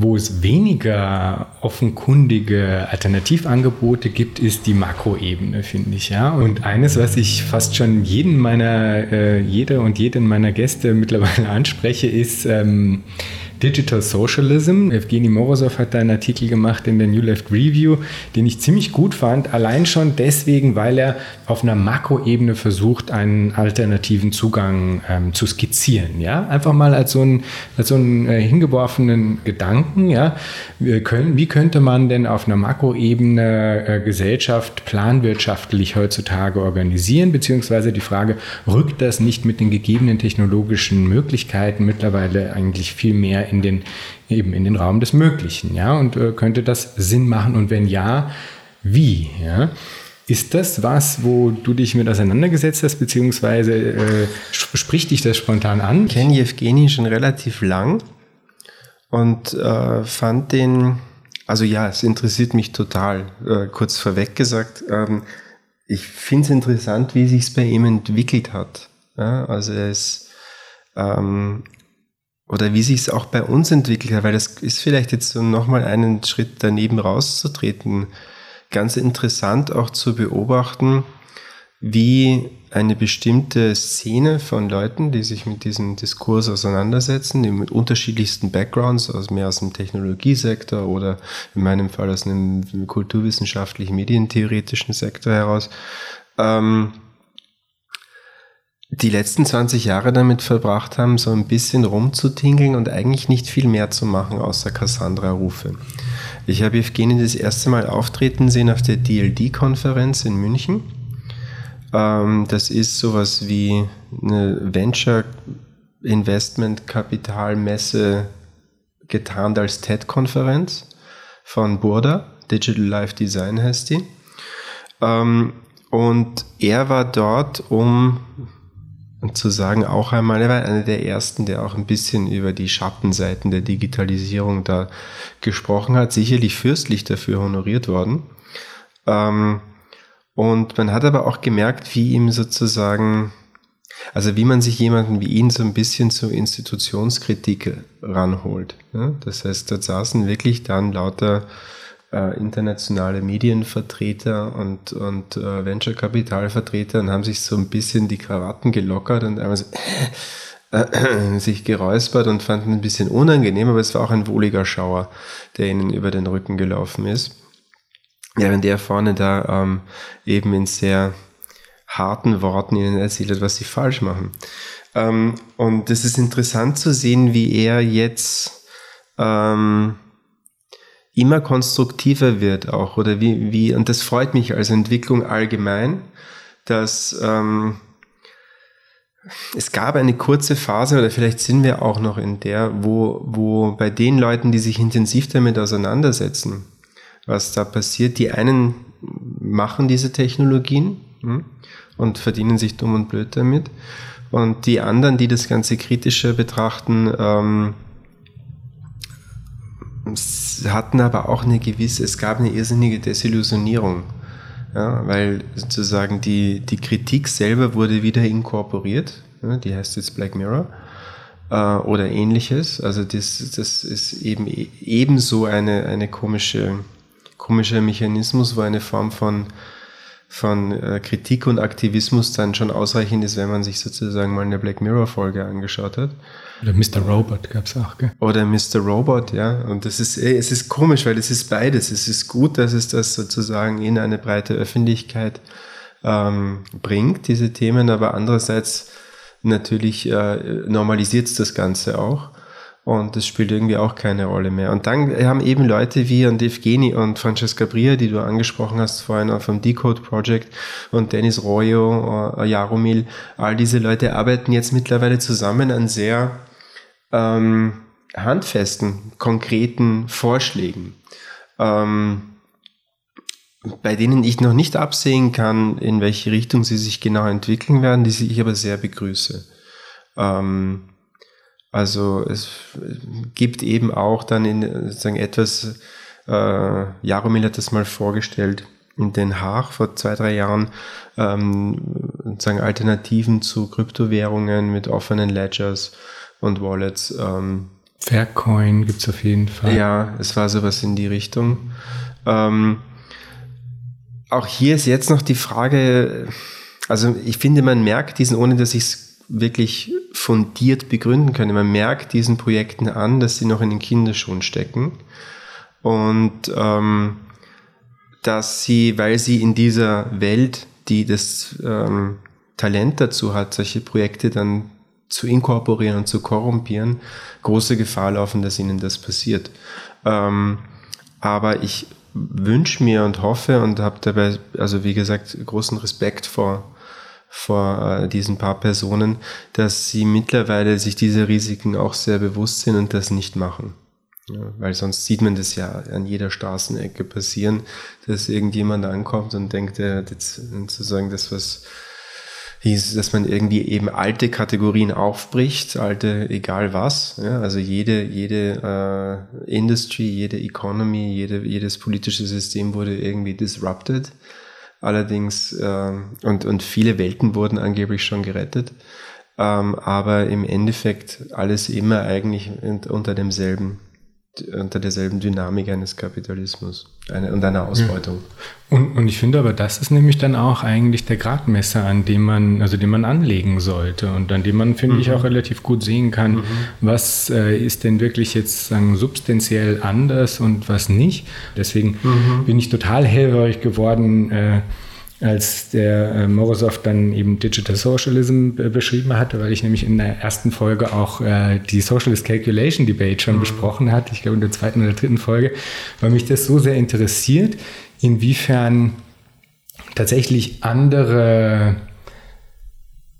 Wo es weniger offenkundige Alternativangebote gibt, ist die Makroebene, finde ich, ja. Und eines, was ich fast schon jeden meiner, äh, jede und jeden meiner Gäste mittlerweile anspreche, ist, ähm, Digital Socialism. Evgeny Morozov hat da einen Artikel gemacht in der New Left Review, den ich ziemlich gut fand, allein schon deswegen, weil er auf einer Makroebene versucht, einen alternativen Zugang ähm, zu skizzieren. Ja, einfach mal als so einen, als so einen äh, hingeworfenen Gedanken. Ja, wir können, wie könnte man denn auf einer Makroebene äh, Gesellschaft planwirtschaftlich heutzutage organisieren? Beziehungsweise die Frage, rückt das nicht mit den gegebenen technologischen Möglichkeiten mittlerweile eigentlich viel mehr in den, eben in den Raum des Möglichen, ja, und äh, könnte das Sinn machen und wenn ja, wie, ja. Ist das was, wo du dich mit auseinandergesetzt hast, beziehungsweise äh, spricht dich das spontan an? Ich kenne Evgeny schon relativ lang und äh, fand den, also ja, es interessiert mich total. Äh, kurz vorweg gesagt, ähm, ich finde es interessant, wie sich es bei ihm entwickelt hat. Ja, also er ist ähm, oder wie sich es auch bei uns entwickelt hat, weil das ist vielleicht jetzt so nochmal einen Schritt daneben rauszutreten, ganz interessant auch zu beobachten, wie eine bestimmte Szene von Leuten, die sich mit diesem Diskurs auseinandersetzen, die mit unterschiedlichsten Backgrounds, also mehr aus dem Technologiesektor oder in meinem Fall aus einem kulturwissenschaftlichen, medientheoretischen Sektor heraus, ähm, die letzten 20 Jahre damit verbracht haben, so ein bisschen rumzutingeln und eigentlich nicht viel mehr zu machen außer Cassandra-Rufe. Ich habe Evgeny das erste Mal auftreten sehen auf der DLD-Konferenz in München. Ähm, das ist sowas wie eine Venture Investment Kapitalmesse getarnt als TED-Konferenz von Burda. Digital Life Design heißt die. Ähm, und er war dort, um und zu sagen, auch einmal, er war einer der ersten, der auch ein bisschen über die Schattenseiten der Digitalisierung da gesprochen hat, sicherlich fürstlich dafür honoriert worden. Ähm, und man hat aber auch gemerkt, wie ihm sozusagen, also wie man sich jemanden wie ihn so ein bisschen zur Institutionskritik ranholt. Das heißt, dort saßen wirklich dann lauter äh, internationale Medienvertreter und, und äh, Venture-Kapitalvertreter und haben sich so ein bisschen die Krawatten gelockert und einmal so, äh, sich geräuspert und fanden ein bisschen unangenehm, aber es war auch ein wohliger Schauer, der ihnen über den Rücken gelaufen ist. Während der vorne da ähm, eben in sehr harten Worten ihnen erzählt hat, was sie falsch machen. Ähm, und es ist interessant zu sehen, wie er jetzt ähm, immer konstruktiver wird auch oder wie, wie und das freut mich als Entwicklung allgemein, dass ähm, es gab eine kurze Phase oder vielleicht sind wir auch noch in der, wo, wo bei den Leuten, die sich intensiv damit auseinandersetzen, was da passiert, die einen machen diese Technologien hm, und verdienen sich dumm und blöd damit und die anderen, die das Ganze kritischer betrachten, ähm, hatten aber auch eine gewisse, es gab eine irrsinnige Desillusionierung. Ja, weil sozusagen die, die Kritik selber wurde wieder inkorporiert. Ja, die heißt jetzt Black Mirror äh, oder ähnliches. Also das, das ist eben ebenso eine, eine komische, komischer Mechanismus, wo eine Form von von äh, Kritik und Aktivismus dann schon ausreichend ist, wenn man sich sozusagen mal eine Black Mirror Folge angeschaut hat. Oder Mr. Robot gab es auch, gell? Oder Mr. Robot, ja. Und das ist, es ist komisch, weil es ist beides. Es ist gut, dass es das sozusagen in eine breite Öffentlichkeit ähm, bringt, diese Themen, aber andererseits natürlich äh, normalisiert es das Ganze auch. Und das spielt irgendwie auch keine Rolle mehr. Und dann haben eben Leute wie Andef Evgeni und Francesca Bria, die du angesprochen hast vorhin vom Decode Project und Dennis Royo, äh, Jaromil, all diese Leute arbeiten jetzt mittlerweile zusammen an sehr ähm, handfesten, konkreten Vorschlägen. Ähm, bei denen ich noch nicht absehen kann, in welche Richtung sie sich genau entwickeln werden, die ich aber sehr begrüße. Ähm, also es gibt eben auch dann in sozusagen etwas, äh, Jaromil hat das mal vorgestellt in Den Haag vor zwei, drei Jahren, ähm, sozusagen Alternativen zu Kryptowährungen mit offenen Ledgers und Wallets. Ähm, Faircoin gibt es auf jeden Fall. Ja, es war sowas in die Richtung. Ähm, auch hier ist jetzt noch die Frage, also ich finde, man merkt diesen, ohne dass ich es wirklich fundiert begründen können. Man merkt diesen Projekten an, dass sie noch in den Kinderschuhen stecken und ähm, dass sie, weil sie in dieser Welt, die das ähm, Talent dazu hat, solche Projekte dann zu inkorporieren und zu korrumpieren, große Gefahr laufen, dass ihnen das passiert. Ähm, aber ich wünsche mir und hoffe und habe dabei, also wie gesagt, großen Respekt vor vor äh, diesen paar Personen, dass sie mittlerweile sich dieser Risiken auch sehr bewusst sind und das nicht machen. Ja, weil sonst sieht man das ja an jeder Straßenecke passieren, dass irgendjemand ankommt und denkt, er hat jetzt sozusagen das, was hieß, dass man irgendwie eben alte Kategorien aufbricht, alte egal was. Ja, also jede, jede äh, Industry, jede Economy, jede, jedes politische System wurde irgendwie disrupted. Allerdings, äh, und, und viele Welten wurden angeblich schon gerettet. Ähm, aber im Endeffekt alles immer eigentlich unter demselben unter derselben Dynamik eines Kapitalismus eine, und einer Ausbeutung. Ja. Und, und ich finde aber, das ist nämlich dann auch eigentlich der Gradmesser, an dem man, also den man anlegen sollte und an dem man, finde mhm. ich, auch relativ gut sehen kann, mhm. was äh, ist denn wirklich jetzt sagen, substanziell anders und was nicht. Deswegen mhm. bin ich total hellhörig geworden, äh, als der äh, Morozov dann eben Digital Socialism äh, beschrieben hatte, weil ich nämlich in der ersten Folge auch äh, die Socialist Calculation Debate schon mhm. besprochen hatte, ich glaube in der zweiten oder dritten Folge, weil mich das so sehr interessiert, inwiefern tatsächlich andere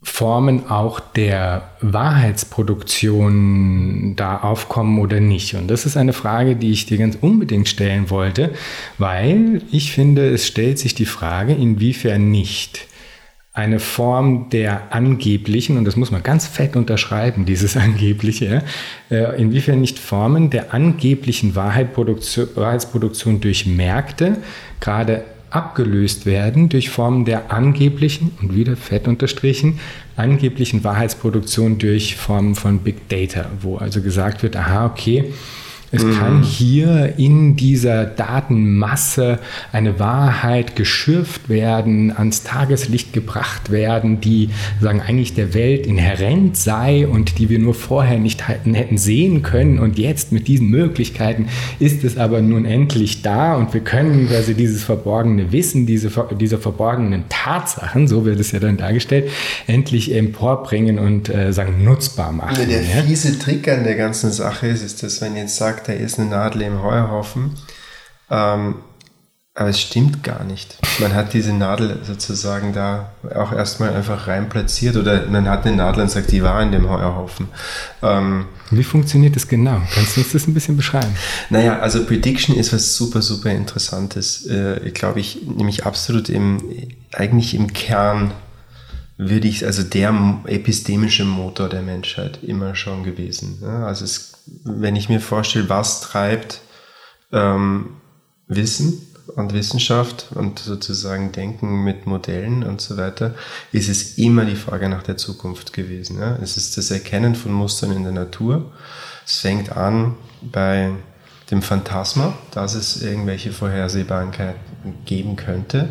Formen auch der Wahrheitsproduktion da aufkommen oder nicht? Und das ist eine Frage, die ich dir ganz unbedingt stellen wollte, weil ich finde, es stellt sich die Frage, inwiefern nicht eine Form der angeblichen, und das muss man ganz fett unterschreiben, dieses angebliche, äh, inwiefern nicht Formen der angeblichen Wahrheitsproduktion durch Märkte gerade abgelöst werden durch Formen der angeblichen, und wieder fett unterstrichen, angeblichen Wahrheitsproduktion durch Formen von Big Data, wo also gesagt wird, aha, okay, es mhm. kann hier in dieser Datenmasse eine Wahrheit geschürft werden, ans Tageslicht gebracht werden, die sagen eigentlich der Welt inhärent sei und die wir nur vorher nicht hätten sehen können. Und jetzt mit diesen Möglichkeiten ist es aber nun endlich da und wir können quasi dieses verborgene Wissen, diese, diese verborgenen Tatsachen, so wird es ja dann dargestellt, endlich emporbringen und äh, sagen nutzbar machen. Der fiese Trick an der ganzen Sache ist, ist, dass man jetzt sagt, sagt, da ist eine Nadel im Heuhaufen. Ähm, aber es stimmt gar nicht. Man hat diese Nadel sozusagen da auch erstmal einfach rein platziert oder man hat eine Nadel und sagt, die war in dem Heuhaufen. Ähm, Wie funktioniert das genau? Kannst du uns das ein bisschen beschreiben? Naja, also Prediction ist was super, super Interessantes. Äh, Glaube ich, nämlich absolut im, eigentlich im Kern würde ich, also der epistemische Motor der Menschheit immer schon gewesen. Ja, also es, wenn ich mir vorstelle, was treibt ähm, Wissen und Wissenschaft und sozusagen Denken mit Modellen und so weiter, ist es immer die Frage nach der Zukunft gewesen. Ja? Es ist das Erkennen von Mustern in der Natur. Es fängt an bei dem Phantasma, dass es irgendwelche Vorhersehbarkeiten geben könnte.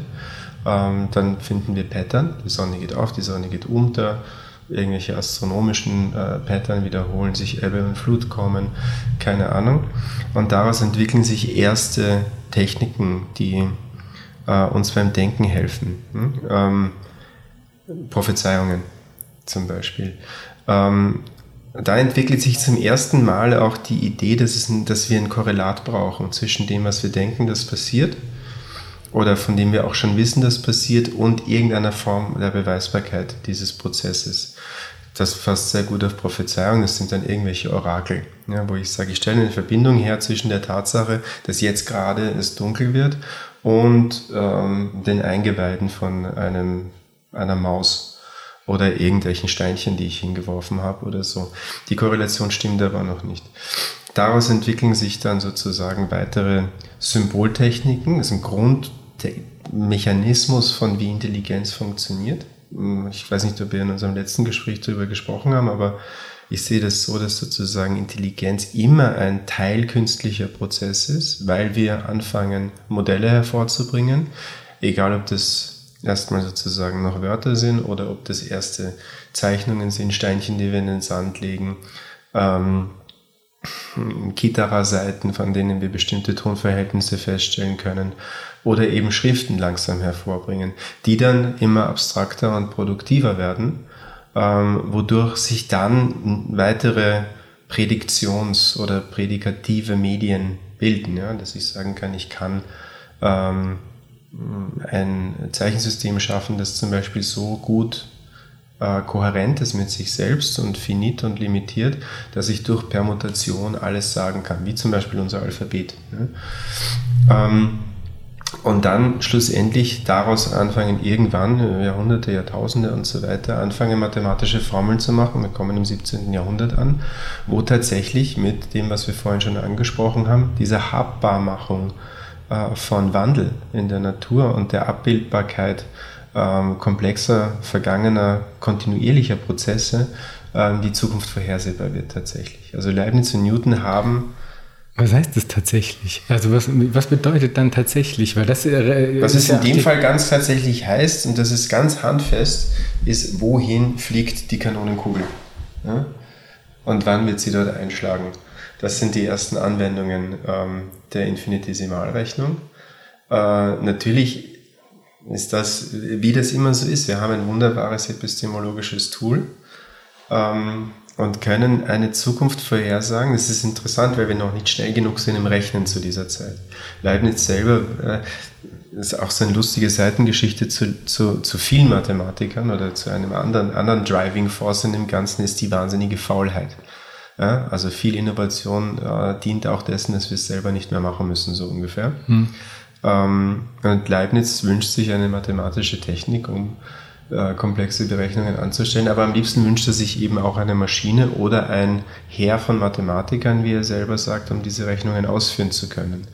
Ähm, dann finden wir Pattern. Die Sonne geht auf, die Sonne geht unter. Irgendwelche astronomischen äh, Pattern wiederholen sich, Ebbe und Flut kommen, keine Ahnung. Und daraus entwickeln sich erste Techniken, die äh, uns beim Denken helfen. Hm? Ähm, Prophezeiungen zum Beispiel. Ähm, da entwickelt sich zum ersten Mal auch die Idee, dass, es dass wir ein Korrelat brauchen zwischen dem, was wir denken, das passiert, oder von dem wir auch schon wissen, dass passiert, und irgendeiner Form der Beweisbarkeit dieses Prozesses. Das fasst sehr gut auf Prophezeiung, das sind dann irgendwelche Orakel, ja, wo ich sage, ich stelle eine Verbindung her zwischen der Tatsache, dass jetzt gerade es dunkel wird und ähm, den Eingeweiden von einem, einer Maus oder irgendwelchen Steinchen, die ich hingeworfen habe oder so. Die Korrelation stimmt aber noch nicht. Daraus entwickeln sich dann sozusagen weitere Symboltechniken. Das ist ein Grundmechanismus von wie Intelligenz funktioniert. Ich weiß nicht, ob wir in unserem letzten Gespräch darüber gesprochen haben, aber ich sehe das so, dass sozusagen Intelligenz immer ein Teil künstlicher Prozess ist, weil wir anfangen, Modelle hervorzubringen, egal ob das erstmal sozusagen noch Wörter sind oder ob das erste Zeichnungen sind, Steinchen, die wir in den Sand legen, ähm, Kitara-Seiten, von denen wir bestimmte Tonverhältnisse feststellen können oder eben Schriften langsam hervorbringen, die dann immer abstrakter und produktiver werden ähm, wodurch sich dann weitere Prädiktions- oder prädikative Medien bilden, ja, dass ich sagen kann, ich kann ähm, ein Zeichensystem schaffen, das zum Beispiel so gut äh, kohärent ist mit sich selbst und finit und limitiert, dass ich durch Permutation alles sagen kann, wie zum Beispiel unser Alphabet. Ne? Ähm, und dann schlussendlich daraus anfangen, irgendwann, Jahrhunderte, Jahrtausende und so weiter, anfangen, mathematische Formeln zu machen. Wir kommen im 17. Jahrhundert an, wo tatsächlich mit dem, was wir vorhin schon angesprochen haben, diese Habbarmachung äh, von Wandel in der Natur und der Abbildbarkeit ähm, komplexer, vergangener, kontinuierlicher Prozesse ähm, die Zukunft vorhersehbar wird tatsächlich. Also Leibniz und Newton haben was heißt das tatsächlich? Also was, was bedeutet dann tatsächlich? Weil das, äh, was es in dem Fall ganz tatsächlich heißt, und das ist ganz handfest, ist, wohin fliegt die Kanonenkugel? Ja? Und wann wird sie dort einschlagen? Das sind die ersten Anwendungen ähm, der Infinitesimalrechnung. Äh, natürlich ist das, wie das immer so ist, wir haben ein wunderbares epistemologisches Tool. Ähm, und können eine Zukunft vorhersagen. Das ist interessant, weil wir noch nicht schnell genug sind im Rechnen zu dieser Zeit. Leibniz selber äh, ist auch so eine lustige Seitengeschichte zu, zu, zu vielen Mathematikern oder zu einem anderen, anderen Driving Force in dem Ganzen ist die wahnsinnige Faulheit. Ja, also viel Innovation äh, dient auch dessen, dass wir es selber nicht mehr machen müssen, so ungefähr. Hm. Ähm, und Leibniz wünscht sich eine mathematische Technik, um äh, komplexe Berechnungen anzustellen. Aber am liebsten wünscht er sich eben auch eine Maschine oder ein Heer von Mathematikern, wie er selber sagt, um diese Rechnungen ausführen zu können.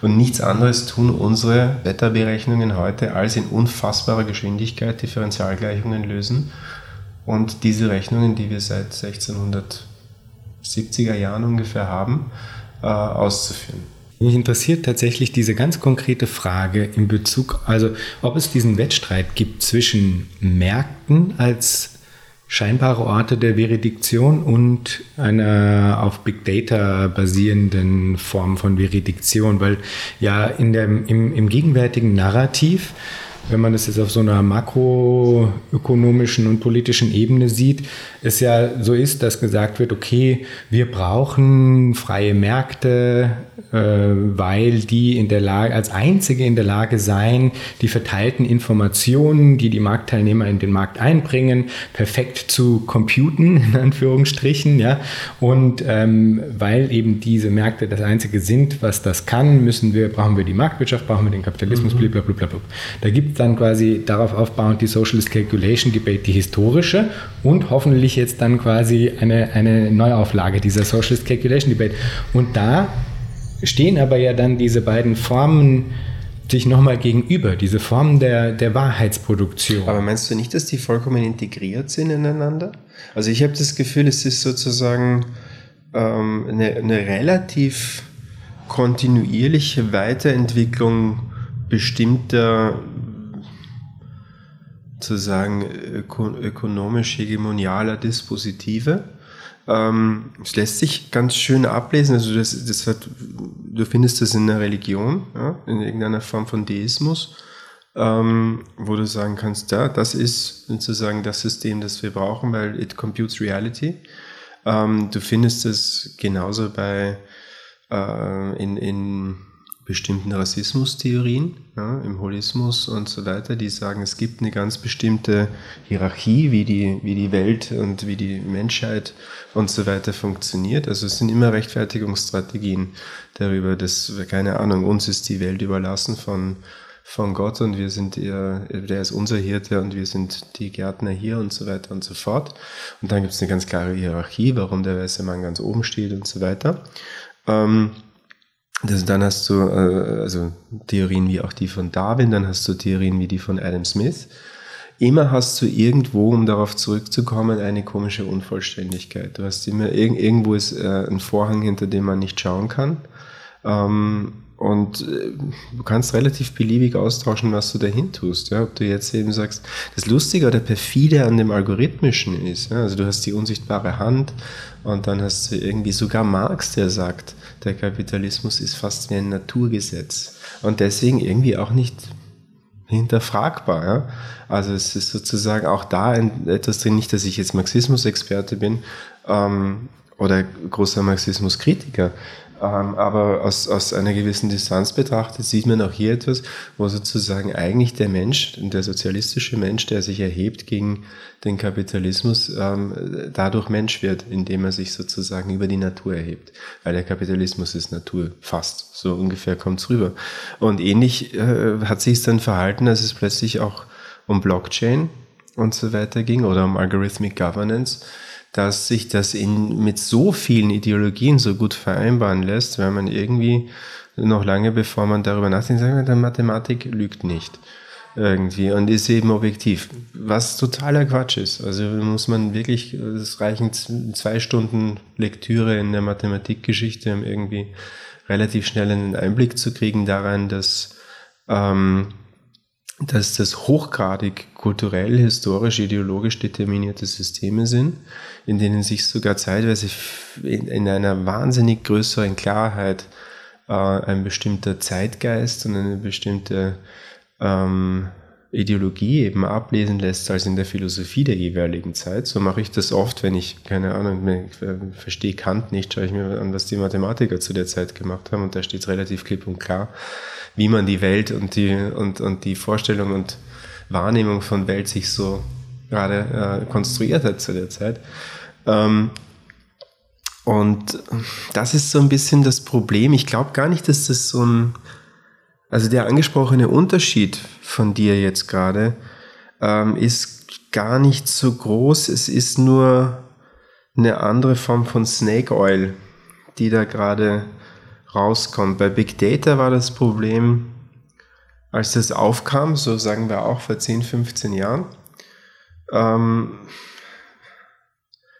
Und nichts anderes tun unsere Wetterberechnungen heute, als in unfassbarer Geschwindigkeit Differentialgleichungen lösen und diese Rechnungen, die wir seit 1670er Jahren ungefähr haben, äh, auszuführen. Mich interessiert tatsächlich diese ganz konkrete Frage in Bezug, also ob es diesen Wettstreit gibt zwischen Märkten als scheinbare Orte der Veridiktion und einer auf Big Data basierenden Form von Veridiktion, weil ja in dem, im, im gegenwärtigen Narrativ wenn man das jetzt auf so einer makroökonomischen und politischen Ebene sieht, es ja so ist, dass gesagt wird, okay, wir brauchen freie Märkte, äh, weil die in der Lage, als einzige in der Lage sein, die verteilten Informationen, die die Marktteilnehmer in den Markt einbringen, perfekt zu computen, in Anführungsstrichen, ja. Und ähm, weil eben diese Märkte das einzige sind, was das kann, müssen wir, brauchen wir die Marktwirtschaft, brauchen wir den Kapitalismus, mhm. blablabla. Da gibt dann quasi darauf aufbauend die Socialist Calculation Debate, die historische und hoffentlich jetzt dann quasi eine, eine Neuauflage dieser Socialist Calculation Debate. Und da stehen aber ja dann diese beiden Formen sich nochmal gegenüber, diese Formen der, der Wahrheitsproduktion. Aber meinst du nicht, dass die vollkommen integriert sind ineinander? Also ich habe das Gefühl, es ist sozusagen ähm, eine, eine relativ kontinuierliche Weiterentwicklung bestimmter sozusagen öko ökonomisch hegemonialer Dispositive. Ähm, es lässt sich ganz schön ablesen. Also das, das hat, du findest das in der Religion, ja, in irgendeiner Form von Deismus. ähm, wo du sagen kannst, ja, das ist sozusagen das System, das wir brauchen, weil it computes reality. Ähm, du findest es genauso bei äh, in, in bestimmten Rassismustheorien, ja, im Holismus und so weiter, die sagen, es gibt eine ganz bestimmte Hierarchie, wie die, wie die Welt und wie die Menschheit und so weiter funktioniert. Also es sind immer Rechtfertigungsstrategien darüber, dass, keine Ahnung, uns ist die Welt überlassen von, von Gott und wir sind eher, der ist unser Hirte und wir sind die Gärtner hier und so weiter und so fort. Und dann gibt es eine ganz klare Hierarchie, warum der weiße Mann ganz oben steht und so weiter. Ähm, das, dann hast du äh, also Theorien wie auch die von Darwin, dann hast du Theorien wie die von Adam Smith. Immer hast du irgendwo, um darauf zurückzukommen, eine komische Unvollständigkeit. Du hast immer irgendwo ist äh, ein Vorhang, hinter dem man nicht schauen kann. Ähm, und äh, du kannst relativ beliebig austauschen, was du dahin tust. Ja? Ob du jetzt eben sagst, das Lustige oder perfide an dem Algorithmischen ist, ja? also du hast die unsichtbare Hand und dann hast du irgendwie sogar Marx, der sagt, der Kapitalismus ist fast wie ein Naturgesetz und deswegen irgendwie auch nicht hinterfragbar. Ja? Also es ist sozusagen auch da etwas drin, nicht, dass ich jetzt Marxismus-Experte bin ähm, oder großer Marxismus-Kritiker, aber aus, aus einer gewissen Distanz betrachtet sieht man auch hier etwas, wo sozusagen eigentlich der Mensch, der sozialistische Mensch, der sich erhebt gegen den Kapitalismus, ähm, dadurch Mensch wird, indem er sich sozusagen über die Natur erhebt. Weil der Kapitalismus ist Natur, fast. So ungefähr kommt's rüber. Und ähnlich äh, hat sich es dann verhalten, dass es plötzlich auch um Blockchain und so weiter ging oder um Algorithmic Governance dass sich das in, mit so vielen Ideologien so gut vereinbaren lässt, weil man irgendwie noch lange bevor man darüber nachdenkt, sagt, man, Mathematik lügt nicht. Irgendwie. Und ist eben objektiv, was totaler Quatsch ist. Also muss man wirklich, es reichen zwei Stunden Lektüre in der Mathematikgeschichte, um irgendwie relativ schnell einen Einblick zu kriegen daran, dass ähm, dass das hochgradig kulturell, historisch, ideologisch determinierte Systeme sind, in denen sich sogar zeitweise in, einer wahnsinnig größeren Klarheit äh, ein bestimmter Zeitgeist und eine bestimmte ähm, Ideologie eben ablesen lässt als in der Philosophie der jeweiligen Zeit. So mache ich das oft, wenn ich, keine Ahnung, ich äh, verstehe Kant nicht, schaue ich mir an, was die Mathematiker zu der Zeit gemacht haben und da steht es relativ klipp und klar wie man die Welt und die, und, und die Vorstellung und Wahrnehmung von Welt sich so gerade äh, konstruiert hat zu der Zeit. Ähm, und das ist so ein bisschen das Problem. Ich glaube gar nicht, dass das so ein, also der angesprochene Unterschied von dir jetzt gerade ähm, ist gar nicht so groß. Es ist nur eine andere Form von Snake Oil, die da gerade rauskommt. Bei Big Data war das Problem, als das aufkam, so sagen wir auch vor 10, 15 Jahren, ähm,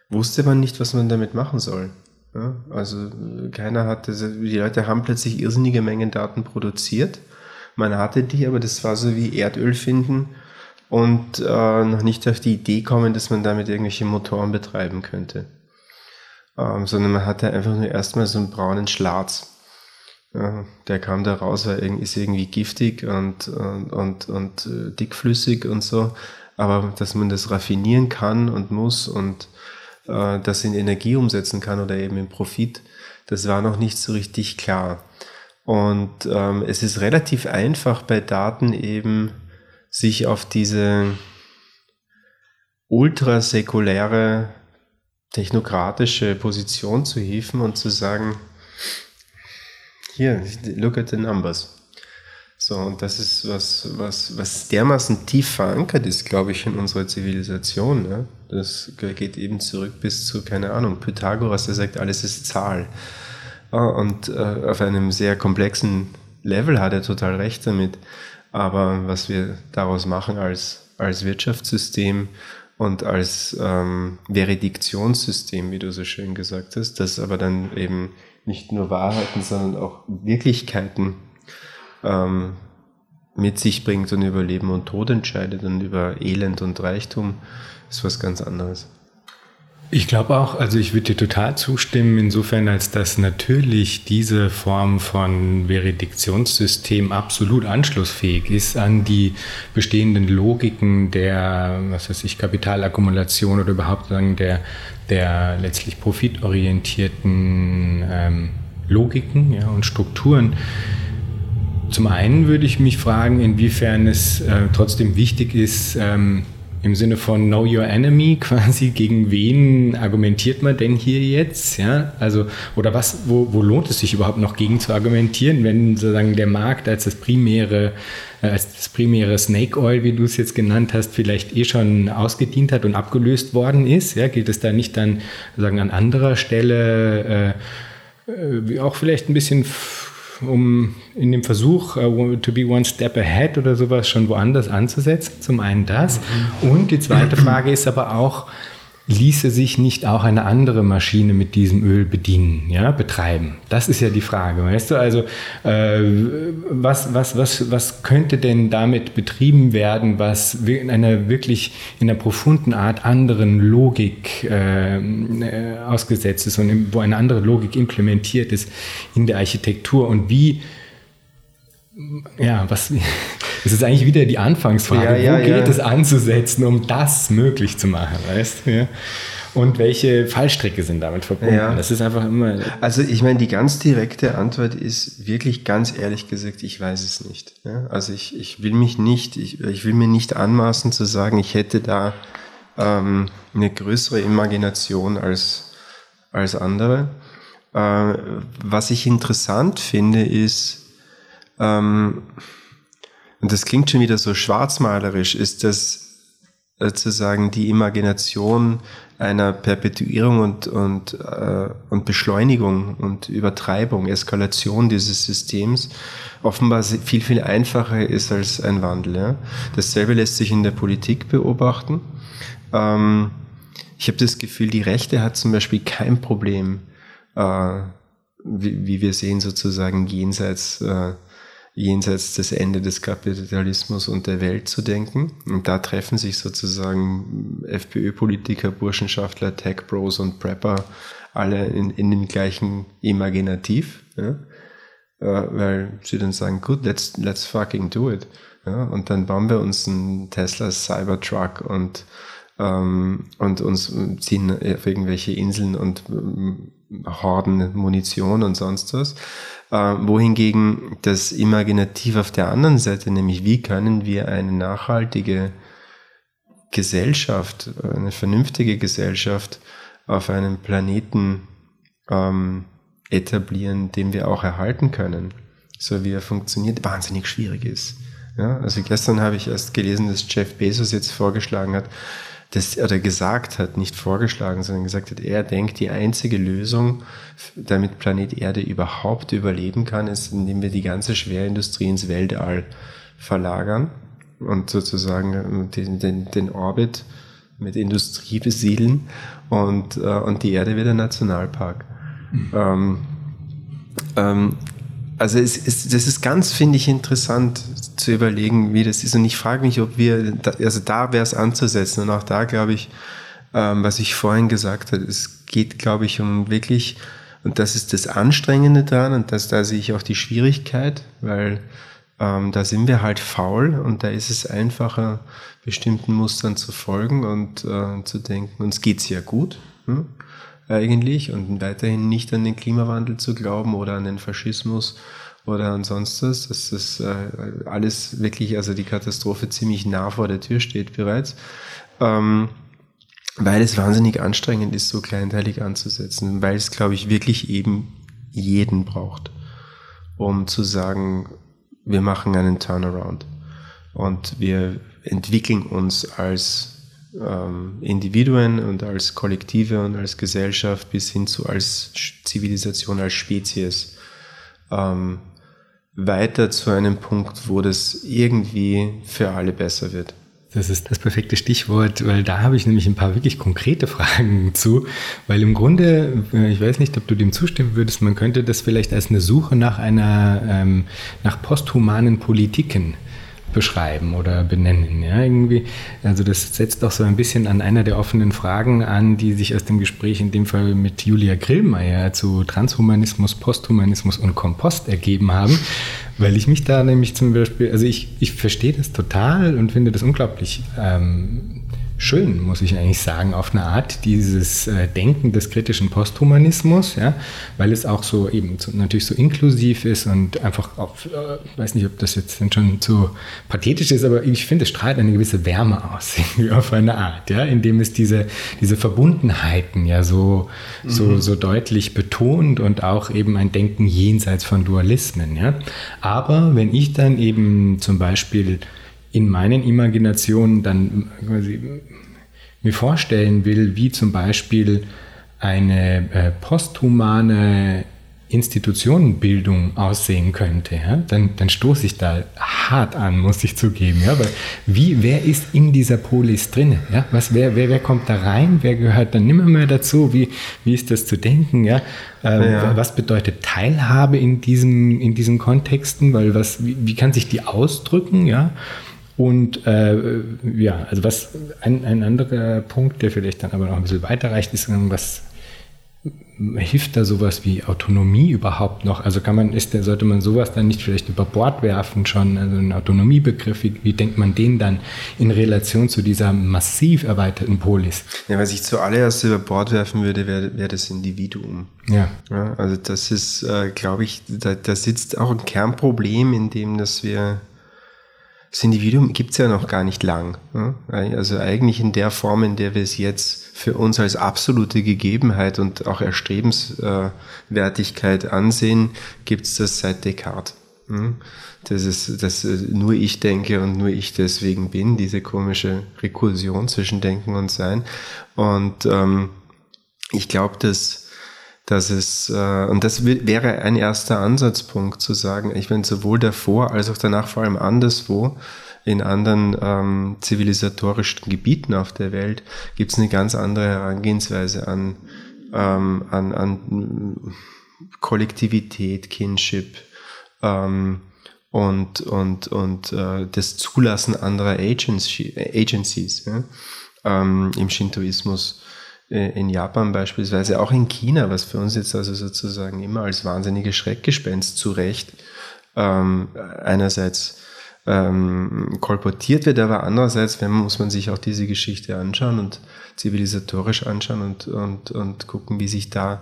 wusste man nicht, was man damit machen soll. Ja, also keiner hatte, die Leute haben plötzlich irrsinnige Mengen Daten produziert. Man hatte die, aber das war so wie Erdöl finden und äh, noch nicht auf die Idee kommen, dass man damit irgendwelche Motoren betreiben könnte. Ähm, sondern man hatte einfach nur erstmal so einen braunen Schlatz. Ja, der kam da raus, weil ist irgendwie giftig und, und, und, und äh, dickflüssig und so. Aber dass man das raffinieren kann und muss und äh, das in Energie umsetzen kann oder eben in Profit, das war noch nicht so richtig klar. Und ähm, es ist relativ einfach bei Daten eben sich auf diese ultrasäkuläre technokratische Position zu hieven und zu sagen, hier, look at the numbers. So, und das ist was, was, was dermaßen tief verankert ist, glaube ich, in unserer Zivilisation. Ne? Das geht eben zurück bis zu, keine Ahnung, Pythagoras, der sagt, alles ist Zahl. Und äh, auf einem sehr komplexen Level hat er total recht damit. Aber was wir daraus machen als, als Wirtschaftssystem und als ähm, Verediktionssystem, wie du so schön gesagt hast, das aber dann eben nicht nur Wahrheiten, sondern auch Wirklichkeiten ähm, mit sich bringt und über Leben und Tod entscheidet und über Elend und Reichtum, ist was ganz anderes. Ich glaube auch, also ich würde dir total zustimmen, insofern, als dass natürlich diese Form von Verediktionssystem absolut anschlussfähig ist an die bestehenden Logiken der, was weiß ich, Kapitalakkumulation oder überhaupt sagen, der, der letztlich profitorientierten ähm, Logiken ja, und Strukturen. Zum einen würde ich mich fragen, inwiefern es äh, trotzdem wichtig ist, ähm, im Sinne von Know Your Enemy quasi, gegen wen argumentiert man denn hier jetzt? Ja, also, oder was, wo, wo lohnt es sich überhaupt noch gegen zu argumentieren, wenn sozusagen der Markt als das primäre, äh, als das primäre Snake Oil, wie du es jetzt genannt hast, vielleicht eh schon ausgedient hat und abgelöst worden ist? Ja, gilt es da nicht dann sagen an anderer Stelle äh, äh, auch vielleicht ein bisschen um in dem Versuch, uh, to be one step ahead oder sowas schon woanders anzusetzen. Zum einen das. Mhm. Und die zweite Frage ist aber auch, ließe sich nicht auch eine andere Maschine mit diesem Öl bedienen, ja, betreiben? Das ist ja die Frage, weißt du? Also, äh, was, was, was, was könnte denn damit betrieben werden, was in einer wirklich, in einer profunden Art anderen Logik äh, äh ausgesetzt ist und wo eine andere Logik implementiert ist in der Architektur und wie ja, was es ist eigentlich wieder die Anfangsfrage. Ja, ja, Wo geht ja. es anzusetzen, um das möglich zu machen, weißt du? Und welche Fallstricke sind damit verbunden? Ja. Das ist einfach immer. Also ich meine, die ganz direkte Antwort ist wirklich ganz ehrlich gesagt, ich weiß es nicht. Also ich, ich will mich nicht, ich, ich will mir nicht anmaßen zu sagen, ich hätte da ähm, eine größere Imagination als, als andere. Äh, was ich interessant finde, ist, ähm, und das klingt schon wieder so schwarzmalerisch, ist das sozusagen die Imagination einer Perpetuierung und, und, äh, und Beschleunigung und Übertreibung, Eskalation dieses Systems offenbar viel, viel einfacher ist als ein Wandel. Ja? Dasselbe lässt sich in der Politik beobachten. Ähm, ich habe das Gefühl, die Rechte hat zum Beispiel kein Problem, äh, wie, wie wir sehen, sozusagen jenseits äh, jenseits des Ende des Kapitalismus und der Welt zu denken. Und da treffen sich sozusagen FPÖ-Politiker, Burschenschaftler, Tech-Bros und Prepper alle in, in dem gleichen Imaginativ, ja? äh, weil sie dann sagen, gut, let's, let's fucking do it. Ja? Und dann bauen wir uns einen Tesla Cybertruck und ähm, und uns ziehen auf irgendwelche Inseln und ähm, Horden Munition und sonst was. Äh, wohingegen das Imaginativ auf der anderen Seite, nämlich wie können wir eine nachhaltige Gesellschaft, eine vernünftige Gesellschaft auf einem Planeten ähm, etablieren, den wir auch erhalten können, so wie er funktioniert, wahnsinnig schwierig ist. Ja, also gestern habe ich erst gelesen, dass Jeff Bezos jetzt vorgeschlagen hat, das oder gesagt hat, nicht vorgeschlagen, sondern gesagt hat, er denkt, die einzige Lösung, damit Planet Erde überhaupt überleben kann, ist, indem wir die ganze Schwerindustrie ins Weltall verlagern und sozusagen den, den, den Orbit mit Industrie besiedeln und, äh, und die Erde wird ein Nationalpark. Mhm. Ähm, ähm, also es ist, das ist ganz, finde ich, interessant zu überlegen, wie das ist. Und ich frage mich, ob wir, also da wäre es anzusetzen. Und auch da glaube ich, ähm, was ich vorhin gesagt habe, es geht, glaube ich, um wirklich, und das ist das Anstrengende daran, und das, da sehe ich auch die Schwierigkeit, weil ähm, da sind wir halt faul und da ist es einfacher, bestimmten Mustern zu folgen und äh, zu denken, uns geht's ja gut. Hm? eigentlich und weiterhin nicht an den Klimawandel zu glauben oder an den Faschismus oder ansonsten, dass das äh, alles wirklich, also die Katastrophe ziemlich nah vor der Tür steht bereits, ähm, weil es wahnsinnig anstrengend ist, so kleinteilig anzusetzen, weil es, glaube ich, wirklich eben jeden braucht, um zu sagen, wir machen einen Turnaround. Und wir entwickeln uns als ähm, Individuen und als Kollektive und als Gesellschaft bis hin zu als Zivilisation, als Spezies. Ähm, weiter zu einem Punkt, wo das irgendwie für alle besser wird. Das ist das perfekte Stichwort, weil da habe ich nämlich ein paar wirklich konkrete Fragen zu, weil im Grunde, äh, ich weiß nicht, ob du dem zustimmen würdest, man könnte das vielleicht als eine Suche nach einer, ähm, nach posthumanen Politiken beschreiben oder benennen. Ja, irgendwie. Also das setzt auch so ein bisschen an einer der offenen Fragen an, die sich aus dem Gespräch in dem Fall mit Julia Grillmeier zu Transhumanismus, Posthumanismus und Kompost ergeben haben, weil ich mich da nämlich zum Beispiel, also ich, ich verstehe das total und finde das unglaublich ähm, schön, muss ich eigentlich sagen, auf eine Art dieses äh, Denken des kritischen Posthumanismus, ja, weil es auch so eben so, natürlich so inklusiv ist und einfach auf, äh, weiß nicht, ob das jetzt schon zu pathetisch ist, aber ich finde, es strahlt eine gewisse Wärme aus, auf eine Art, ja, indem es diese, diese Verbundenheiten ja so, mhm. so, so deutlich betont und auch eben ein Denken jenseits von Dualismen, ja. Aber wenn ich dann eben zum Beispiel in meinen Imaginationen dann quasi mir vorstellen will, wie zum Beispiel eine äh, posthumane Institutionenbildung aussehen könnte, ja, dann, dann stoße ich da hart an, muss ich zugeben. Ja, weil wie, wer ist in dieser Polis drin? Ja? Was, wer, wer, wer kommt da rein? Wer gehört dann nimmer mehr dazu? Wie, wie ist das zu denken? Ja? Ähm, ja. Was bedeutet Teilhabe in, diesem, in diesen Kontexten? Weil was, wie, wie kann sich die ausdrücken? Ja? Und äh, ja, also was ein, ein anderer Punkt, der vielleicht dann aber noch ein bisschen weiterreicht, ist, was hilft da sowas wie Autonomie überhaupt noch? Also kann man, ist, sollte man sowas dann nicht vielleicht über Bord werfen schon? Also ein Autonomiebegriff, wie, wie denkt man den dann in Relation zu dieser massiv erweiterten Polis? Ja, was ich zuallererst über Bord werfen würde, wäre wär das Individuum. Ja. ja also das ist, äh, glaube ich, da, da sitzt auch ein Kernproblem, in dem, dass wir das Individuum gibt es ja noch gar nicht lang. Ne? Also eigentlich in der Form, in der wir es jetzt für uns als absolute Gegebenheit und auch Erstrebenswertigkeit ansehen, gibt es das seit Descartes. Ne? Das ist, dass nur ich denke und nur ich deswegen bin, diese komische Rekursion zwischen Denken und Sein. Und ähm, ich glaube, dass dass es, äh, und das wäre ein erster Ansatzpunkt zu sagen, ich meine, sowohl davor als auch danach, vor allem anderswo, in anderen ähm, zivilisatorischen Gebieten auf der Welt, gibt es eine ganz andere Herangehensweise an, ähm, an, an Kollektivität, Kinship ähm, und, und, und äh, das Zulassen anderer Agency, Agencies ja? ähm, im Shintoismus in Japan beispielsweise, auch in China, was für uns jetzt also sozusagen immer als wahnsinniges Schreckgespenst zu Recht ähm, einerseits ähm, kolportiert wird, aber andererseits wenn, muss man sich auch diese Geschichte anschauen und zivilisatorisch anschauen und, und, und gucken, wie sich da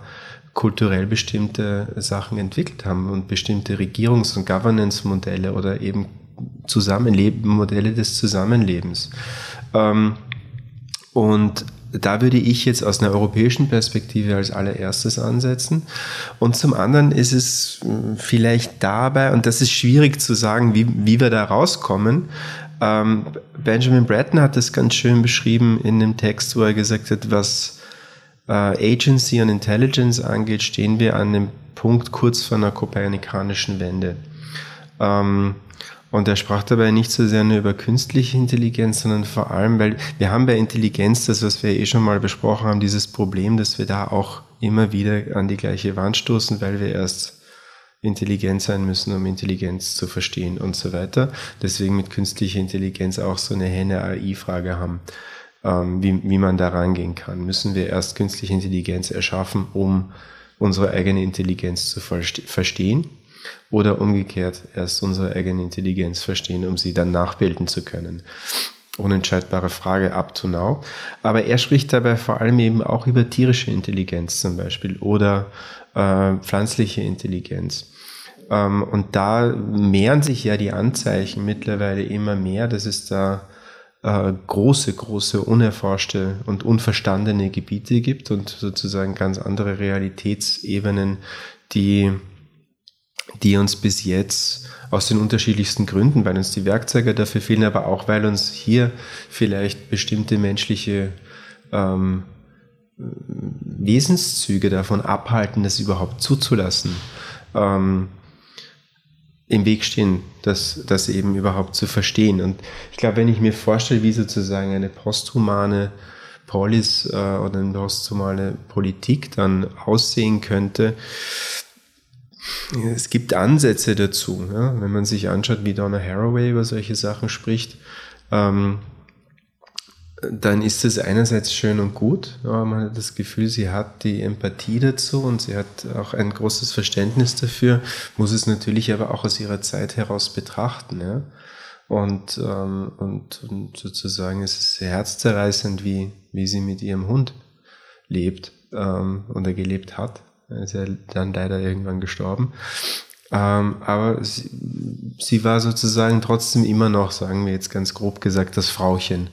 kulturell bestimmte Sachen entwickelt haben und bestimmte Regierungs- und Governance-Modelle oder eben Zusammenleben, Modelle des Zusammenlebens. Ähm, und da würde ich jetzt aus einer europäischen Perspektive als allererstes ansetzen. Und zum anderen ist es hm, vielleicht dabei, und das ist schwierig zu sagen, wie, wie wir da rauskommen. Ähm, Benjamin Bratton hat das ganz schön beschrieben in dem Text, wo er gesagt hat, was äh, Agency und Intelligence angeht, stehen wir an dem Punkt kurz vor einer kopernikanischen Wende. Und er sprach dabei nicht so sehr nur über künstliche Intelligenz, sondern vor allem, weil wir haben bei Intelligenz, das was wir eh schon mal besprochen haben, dieses Problem, dass wir da auch immer wieder an die gleiche Wand stoßen, weil wir erst intelligent sein müssen, um Intelligenz zu verstehen und so weiter. Deswegen mit künstlicher Intelligenz auch so eine Henne-AI-Frage haben, ähm, wie, wie man da rangehen kann. Müssen wir erst künstliche Intelligenz erschaffen, um unsere eigene Intelligenz zu verstehen? Oder umgekehrt erst unsere eigene Intelligenz verstehen, um sie dann nachbilden zu können. Unentscheidbare Frage up to now. Aber er spricht dabei vor allem eben auch über tierische Intelligenz zum Beispiel oder äh, pflanzliche Intelligenz. Ähm, und da mehren sich ja die Anzeichen mittlerweile immer mehr, dass es da äh, große, große unerforschte und unverstandene Gebiete gibt und sozusagen ganz andere Realitätsebenen, die die uns bis jetzt aus den unterschiedlichsten Gründen, weil uns die Werkzeuge dafür fehlen, aber auch weil uns hier vielleicht bestimmte menschliche ähm, Wesenszüge davon abhalten, das überhaupt zuzulassen, ähm, im Weg stehen, das, das eben überhaupt zu verstehen. Und ich glaube, wenn ich mir vorstelle, wie sozusagen eine posthumane Polis äh, oder eine posthumane Politik dann aussehen könnte, es gibt Ansätze dazu. Ja? Wenn man sich anschaut, wie Donna Haraway über solche Sachen spricht, ähm, dann ist es einerseits schön und gut, aber man hat das Gefühl, sie hat die Empathie dazu und sie hat auch ein großes Verständnis dafür, muss es natürlich aber auch aus ihrer Zeit heraus betrachten. Ja? Und, ähm, und, und sozusagen es ist sehr herzzerreißend, wie, wie sie mit ihrem Hund lebt ähm, oder gelebt hat. Ist ja dann leider irgendwann gestorben. Ähm, aber sie, sie war sozusagen trotzdem immer noch, sagen wir jetzt ganz grob gesagt, das Frauchen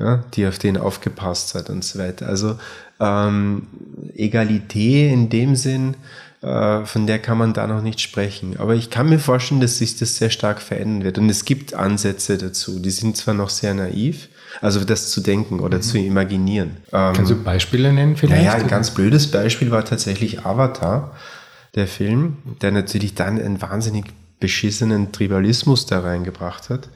ja, die auf den aufgepasst hat und so weiter. Also ähm, Egalität in dem Sinn, äh, von der kann man da noch nicht sprechen. Aber ich kann mir vorstellen, dass sich das sehr stark verändern wird. Und es gibt Ansätze dazu. Die sind zwar noch sehr naiv, also das zu denken oder mhm. zu imaginieren. Ähm, Kannst du Beispiele nennen vielleicht? Naja, ein ganz blödes Beispiel war tatsächlich Avatar, der Film, der natürlich dann einen wahnsinnig beschissenen Tribalismus da reingebracht hat.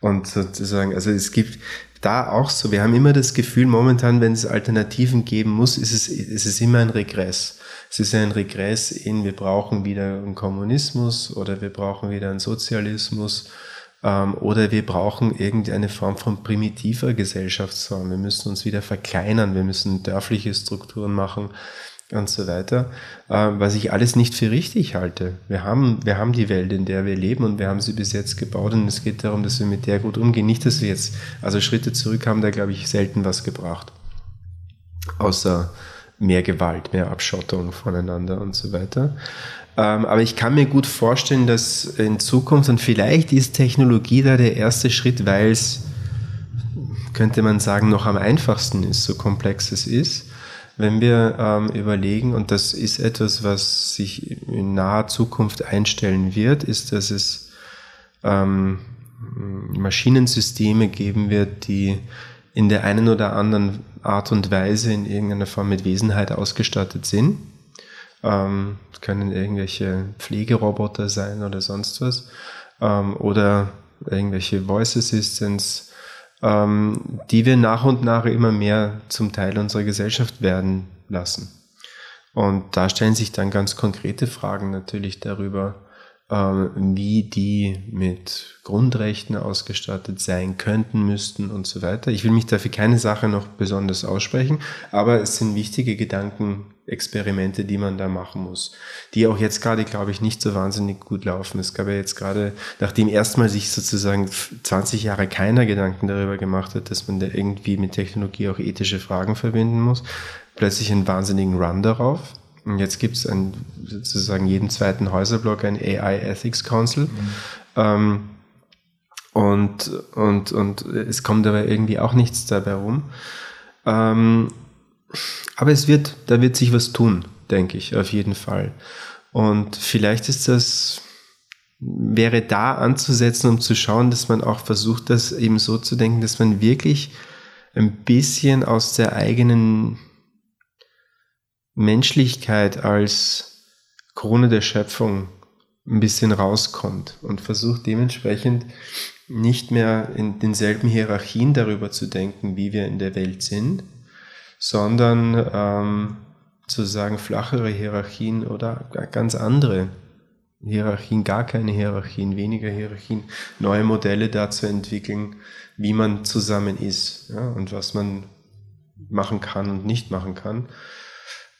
Und sozusagen, also es gibt, da auch so. Wir haben immer das Gefühl, momentan, wenn es Alternativen geben muss, ist es, ist es immer ein Regress. Es ist ein Regress in, wir brauchen wieder einen Kommunismus oder wir brauchen wieder einen Sozialismus ähm, oder wir brauchen irgendeine Form von primitiver Gesellschaftsform. Wir müssen uns wieder verkleinern, wir müssen dörfliche Strukturen machen und so weiter, äh, was ich alles nicht für richtig halte. Wir haben, wir haben die Welt, in der wir leben und wir haben sie bis jetzt gebaut und es geht darum, dass wir mit der gut umgehen. Nicht, dass wir jetzt, also Schritte zurück haben da, glaube ich, selten was gebracht. Außer mehr Gewalt, mehr Abschottung voneinander und so weiter. Ähm, aber ich kann mir gut vorstellen, dass in Zukunft, und vielleicht ist Technologie da der erste Schritt, weil es, könnte man sagen, noch am einfachsten ist, so komplex es ist, wenn wir ähm, überlegen, und das ist etwas, was sich in naher Zukunft einstellen wird, ist, dass es ähm, Maschinensysteme geben wird, die in der einen oder anderen Art und Weise in irgendeiner Form mit Wesenheit ausgestattet sind. Ähm, können irgendwelche Pflegeroboter sein oder sonst was. Ähm, oder irgendwelche Voice Assistants, ähm, die wir nach und nach immer mehr zum Teil unserer Gesellschaft werden lassen. Und da stellen sich dann ganz konkrete Fragen natürlich darüber, wie die mit Grundrechten ausgestattet sein könnten, müssten und so weiter. Ich will mich dafür keine Sache noch besonders aussprechen, aber es sind wichtige Gedankenexperimente, die man da machen muss, die auch jetzt gerade, glaube ich, nicht so wahnsinnig gut laufen. Es gab ja jetzt gerade, nachdem erstmal sich sozusagen 20 Jahre keiner Gedanken darüber gemacht hat, dass man da irgendwie mit Technologie auch ethische Fragen verbinden muss, plötzlich einen wahnsinnigen Run darauf. Und jetzt gibt es sozusagen jeden zweiten Häuserblock ein AI Ethics Council. Mhm. Ähm, und, und, und es kommt aber irgendwie auch nichts dabei rum. Ähm, aber es wird, da wird sich was tun, denke ich, auf jeden Fall. Und vielleicht ist das, wäre da anzusetzen, um zu schauen, dass man auch versucht, das eben so zu denken, dass man wirklich ein bisschen aus der eigenen Menschlichkeit als Krone der Schöpfung ein bisschen rauskommt und versucht dementsprechend nicht mehr in denselben Hierarchien darüber zu denken, wie wir in der Welt sind, sondern ähm, zu sagen flachere Hierarchien oder ganz andere Hierarchien, gar keine Hierarchien, weniger Hierarchien, neue Modelle dazu entwickeln, wie man zusammen ist ja, und was man machen kann und nicht machen kann.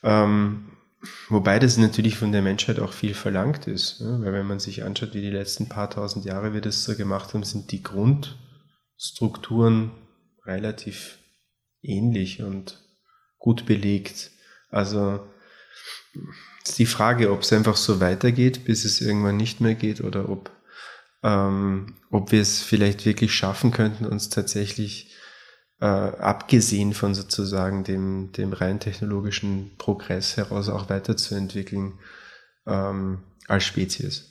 Ähm, wobei das natürlich von der Menschheit auch viel verlangt ist, ne? weil wenn man sich anschaut, wie die letzten paar tausend Jahre wir das so gemacht haben, sind die Grundstrukturen relativ ähnlich und gut belegt. Also ist die Frage, ob es einfach so weitergeht, bis es irgendwann nicht mehr geht, oder ob, ähm, ob wir es vielleicht wirklich schaffen könnten, uns tatsächlich äh, abgesehen von sozusagen dem, dem rein technologischen Progress heraus auch weiterzuentwickeln ähm, als Spezies.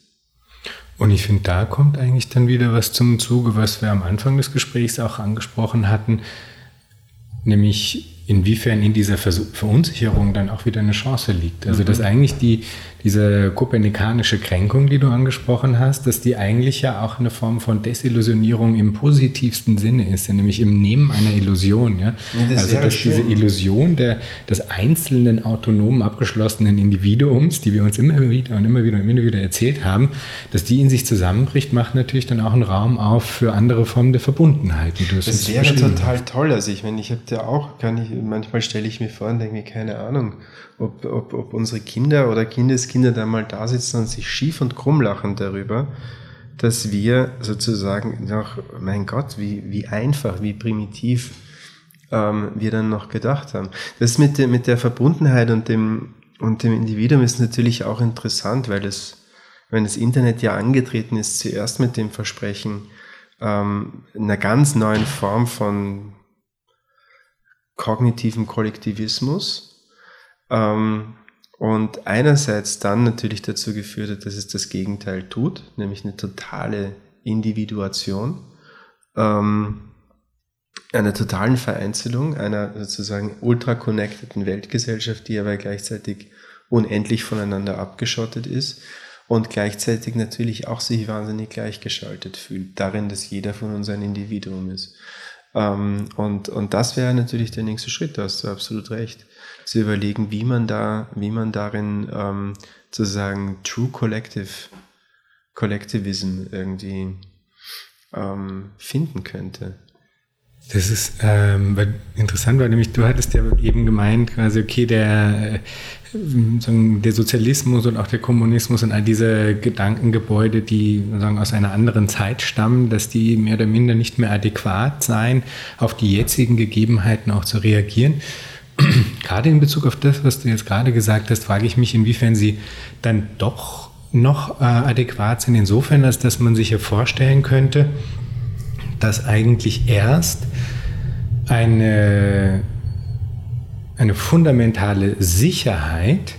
Und ich finde, da kommt eigentlich dann wieder was zum Zuge, was wir am Anfang des Gesprächs auch angesprochen hatten, nämlich inwiefern in dieser Verunsicherung dann auch wieder eine Chance liegt. Also, dass mhm. eigentlich die, diese kopernikanische Kränkung, die du angesprochen hast, dass die eigentlich ja auch eine Form von Desillusionierung im positivsten Sinne ist, nämlich im Nehmen einer Illusion. Ja? Das also, dass schön. diese Illusion der, des einzelnen autonomen, abgeschlossenen Individuums, die wir uns immer wieder und immer wieder und immer wieder erzählt haben, dass die in sich zusammenbricht, macht natürlich dann auch einen Raum auf für andere Formen der Verbundenheit. das wäre total toll. Also, ich meine, ich habe ja auch, kann ich, manchmal stelle ich mir vor und denke mir, keine Ahnung, ob, ob, ob unsere Kinder oder Kindeskinder da mal da sitzen und sich schief und krumm lachen darüber, dass wir sozusagen noch, mein Gott, wie, wie einfach, wie primitiv ähm, wir dann noch gedacht haben. Das mit, der, mit der Verbundenheit und dem, und dem Individuum ist natürlich auch interessant, weil es, wenn das Internet ja angetreten ist, zuerst mit dem Versprechen ähm, einer ganz neuen Form von kognitiven Kollektivismus, ähm, und einerseits dann natürlich dazu geführt hat, dass es das Gegenteil tut, nämlich eine totale Individuation, ähm, einer totalen Vereinzelung, einer sozusagen ultra-connecteden Weltgesellschaft, die aber gleichzeitig unendlich voneinander abgeschottet ist und gleichzeitig natürlich auch sich wahnsinnig gleichgeschaltet fühlt, darin, dass jeder von uns ein Individuum ist. Ähm, und, und das wäre natürlich der nächste Schritt, da hast du absolut recht zu überlegen, wie man da, wie man darin ähm, sozusagen True Collective, Collectivism irgendwie ähm, finden könnte. Das ist ähm, interessant, weil nämlich du hattest ja eben gemeint, quasi, okay, der, äh, der Sozialismus und auch der Kommunismus und all diese Gedankengebäude, die sagen, aus einer anderen Zeit stammen, dass die mehr oder minder nicht mehr adäquat seien, auf die jetzigen Gegebenheiten auch zu reagieren. gerade in Bezug auf das, was du jetzt gerade gesagt hast, frage ich mich, inwiefern sie dann doch noch äh, adäquat sind, insofern, als dass man sich ja vorstellen könnte, dass eigentlich erst eine, eine fundamentale Sicherheit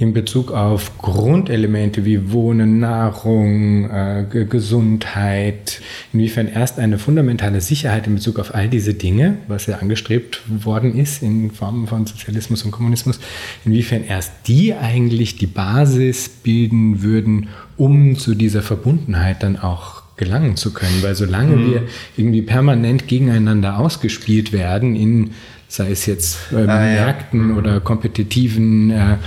in Bezug auf Grundelemente wie Wohnen, Nahrung, äh, Gesundheit, inwiefern erst eine fundamentale Sicherheit in Bezug auf all diese Dinge, was ja angestrebt worden ist in Formen von Sozialismus und Kommunismus, inwiefern erst die eigentlich die Basis bilden würden, um zu dieser Verbundenheit dann auch gelangen zu können. Weil solange mhm. wir irgendwie permanent gegeneinander ausgespielt werden in sei es jetzt ähm, ah, Märkten ja. oder kompetitiven äh,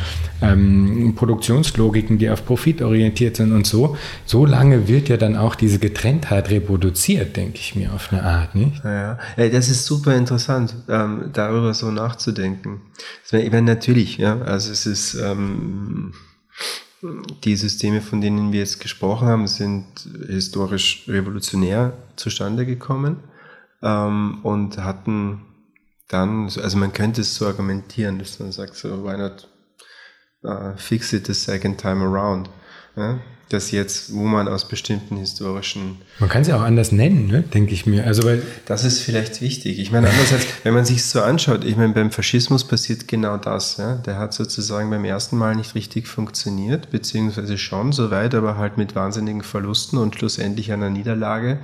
ähm, Produktionslogiken, die auf Profit orientiert sind und so, so lange wird ja dann auch diese Getrenntheit reproduziert, denke ich mir, auf eine Art. Nicht? Ja, ja. das ist super interessant, ähm, darüber so nachzudenken. Ich meine, natürlich, ja, also es ist ähm, die Systeme, von denen wir jetzt gesprochen haben, sind historisch revolutionär zustande gekommen ähm, und hatten dann, also man könnte es so argumentieren, dass man sagt, so, why not uh, fix it the second time around? Ja? Dass jetzt, wo man aus bestimmten historischen. Man kann es ja auch anders nennen, ne? denke ich mir. Also, weil das ist vielleicht wichtig. Ich meine, andererseits, wenn man sich so anschaut, ich meine, beim Faschismus passiert genau das. Ja? Der hat sozusagen beim ersten Mal nicht richtig funktioniert, beziehungsweise schon soweit, aber halt mit wahnsinnigen Verlusten und schlussendlich einer Niederlage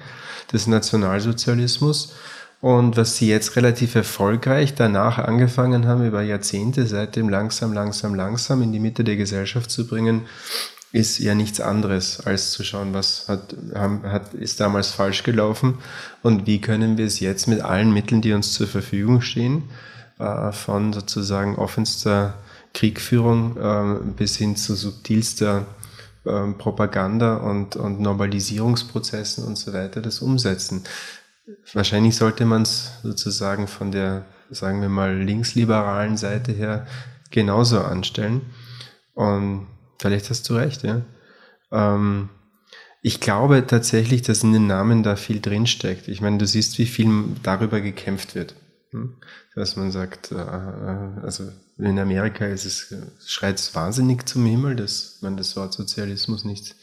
des Nationalsozialismus. Und was sie jetzt relativ erfolgreich danach angefangen haben, über Jahrzehnte seitdem langsam, langsam, langsam in die Mitte der Gesellschaft zu bringen, ist ja nichts anderes, als zu schauen, was hat, hat, ist damals falsch gelaufen und wie können wir es jetzt mit allen Mitteln, die uns zur Verfügung stehen, äh, von sozusagen offenster Kriegführung äh, bis hin zu subtilster äh, Propaganda und, und Normalisierungsprozessen und so weiter, das umsetzen. Wahrscheinlich sollte man es sozusagen von der, sagen wir mal, linksliberalen Seite her genauso anstellen. Und vielleicht hast du recht, ja. Ähm, ich glaube tatsächlich, dass in den Namen da viel drinsteckt. Ich meine, du siehst, wie viel darüber gekämpft wird. Hm? Dass man sagt, äh, äh, also in Amerika ist es, schreit es wahnsinnig zum Himmel, dass man das Wort Sozialismus nicht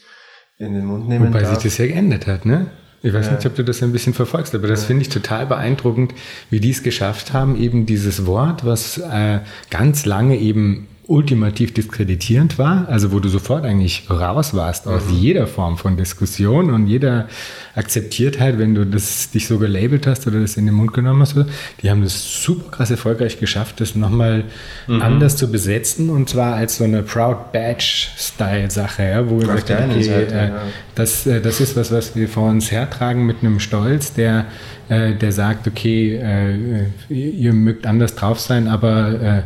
in den Mund nehmen Wobei darf. Wobei sich das ja geändert hat, ne? Ich weiß ja. nicht, ob du das ein bisschen verfolgst, aber das ja. finde ich total beeindruckend, wie die es geschafft haben, eben dieses Wort, was äh, ganz lange eben ultimativ diskreditierend war, also wo du sofort eigentlich raus warst aus mhm. jeder Form von Diskussion und jeder akzeptiert halt, wenn du das dich so gelabelt hast oder das in den Mund genommen hast, die haben das super krass erfolgreich geschafft, das nochmal mhm. anders zu besetzen und zwar als so eine Proud Badge-Style-Sache, ja, wo gesagt haben, okay, äh, ja. das, äh, das ist was, was wir vor uns hertragen mit einem Stolz, der, äh, der sagt, okay, äh, ihr mögt anders drauf sein, aber äh,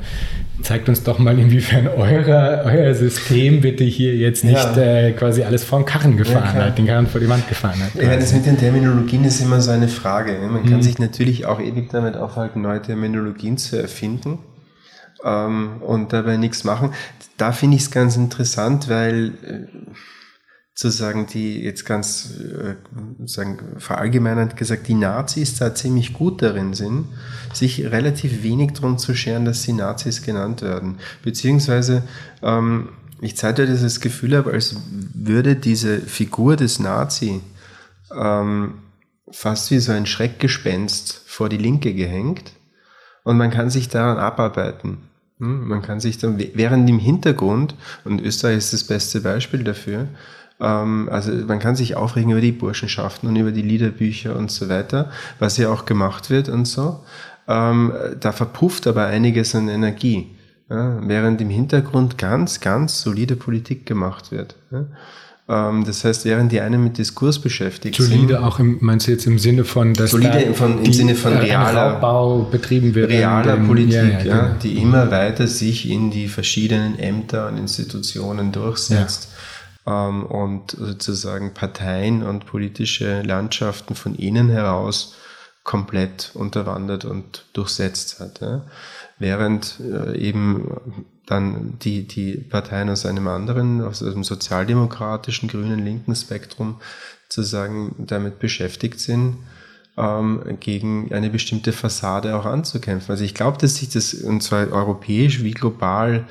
zeigt uns doch mal, inwiefern euer, euer System bitte hier jetzt nicht ja. äh, quasi alles vor den Karren gefahren ja, hat, den Karren vor die Wand gefahren hat. Ja, das mit den Terminologien ist immer so eine Frage. Ne? Man kann mhm. sich natürlich auch ewig damit aufhalten, neue Terminologien zu erfinden ähm, und dabei nichts machen. Da finde ich es ganz interessant, weil äh, zu sagen, die jetzt ganz äh, sagen, verallgemeinert gesagt, die Nazis da ziemlich gut darin sind, sich relativ wenig darum zu scheren, dass sie Nazis genannt werden. Beziehungsweise ähm, ich zeige das Gefühl habe, als würde diese Figur des Nazi ähm, fast wie so ein Schreckgespenst vor die Linke gehängt und man kann sich daran abarbeiten. Hm? Man kann sich dann, während im Hintergrund, und Österreich ist das beste Beispiel dafür, also man kann sich aufregen über die Burschenschaften und über die Liederbücher und so weiter, was ja auch gemacht wird und so. Ähm, da verpufft aber einiges an Energie, während im Hintergrund ganz, ganz solide Politik gemacht wird. Ähm, das heißt, während die einen mit Diskurs beschäftigt solide sind. Solide auch im, meinst du jetzt im Sinne von, dass solide von, im die, Sinne von realer Bau betrieben wird. Realer dem, Politik, ja, ja, ja, genau. die immer weiter sich in die verschiedenen Ämter und Institutionen durchsetzt ähm, und sozusagen Parteien und politische Landschaften von innen heraus komplett unterwandert und durchsetzt hat. Ja. Während äh, eben dann die, die Parteien aus einem anderen, aus einem sozialdemokratischen, grünen, linken Spektrum sozusagen damit beschäftigt sind, ähm, gegen eine bestimmte Fassade auch anzukämpfen. Also ich glaube, dass sich das, und zwar europäisch wie global,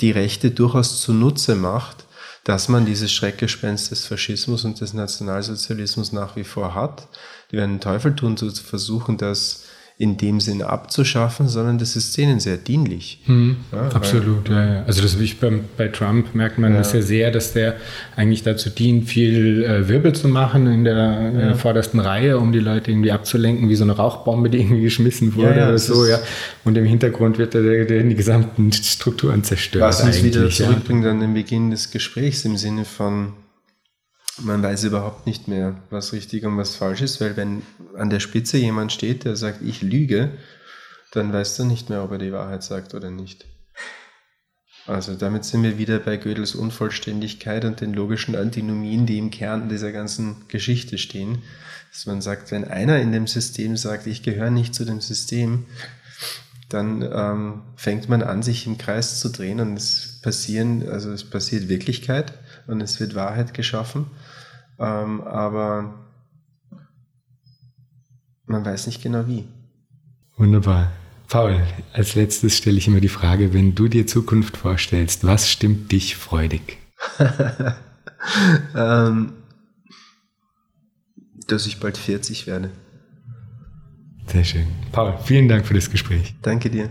die Rechte durchaus zunutze macht, dass man dieses Schreckgespenst des Faschismus und des Nationalsozialismus nach wie vor hat. Die werden den Teufel tun, zu versuchen, das in dem Sinne abzuschaffen, sondern das ist denen sehr dienlich. Hm, ja, absolut, ja, ja. Also das wie beim, bei Trump merkt man ja. das ja sehr, dass der eigentlich dazu dient, viel äh, Wirbel zu machen in der, ja. in der, vordersten Reihe, um die Leute irgendwie abzulenken, wie so eine Rauchbombe, die irgendwie geschmissen wurde oder so, ja. Und im Hintergrund wird der, der die gesamten Strukturen zerstört. Was uns wieder zurückbringt an den Beginn des Gesprächs im Sinne von man weiß überhaupt nicht mehr, was richtig und was falsch ist, weil wenn an der Spitze jemand steht, der sagt, ich lüge, dann weißt du nicht mehr, ob er die Wahrheit sagt oder nicht. Also damit sind wir wieder bei Gödels Unvollständigkeit und den logischen Antinomien, die im Kern dieser ganzen Geschichte stehen. Dass man sagt, wenn einer in dem System sagt, ich gehöre nicht zu dem System, dann ähm, fängt man an, sich im Kreis zu drehen und es passieren, also es passiert Wirklichkeit und es wird Wahrheit geschaffen. Ähm, aber man weiß nicht genau wie. Wunderbar. Paul, als letztes stelle ich immer die Frage, wenn du dir Zukunft vorstellst, was stimmt dich freudig? ähm, dass ich bald 40 werde. Sehr schön. Paul, vielen Dank für das Gespräch. Danke dir.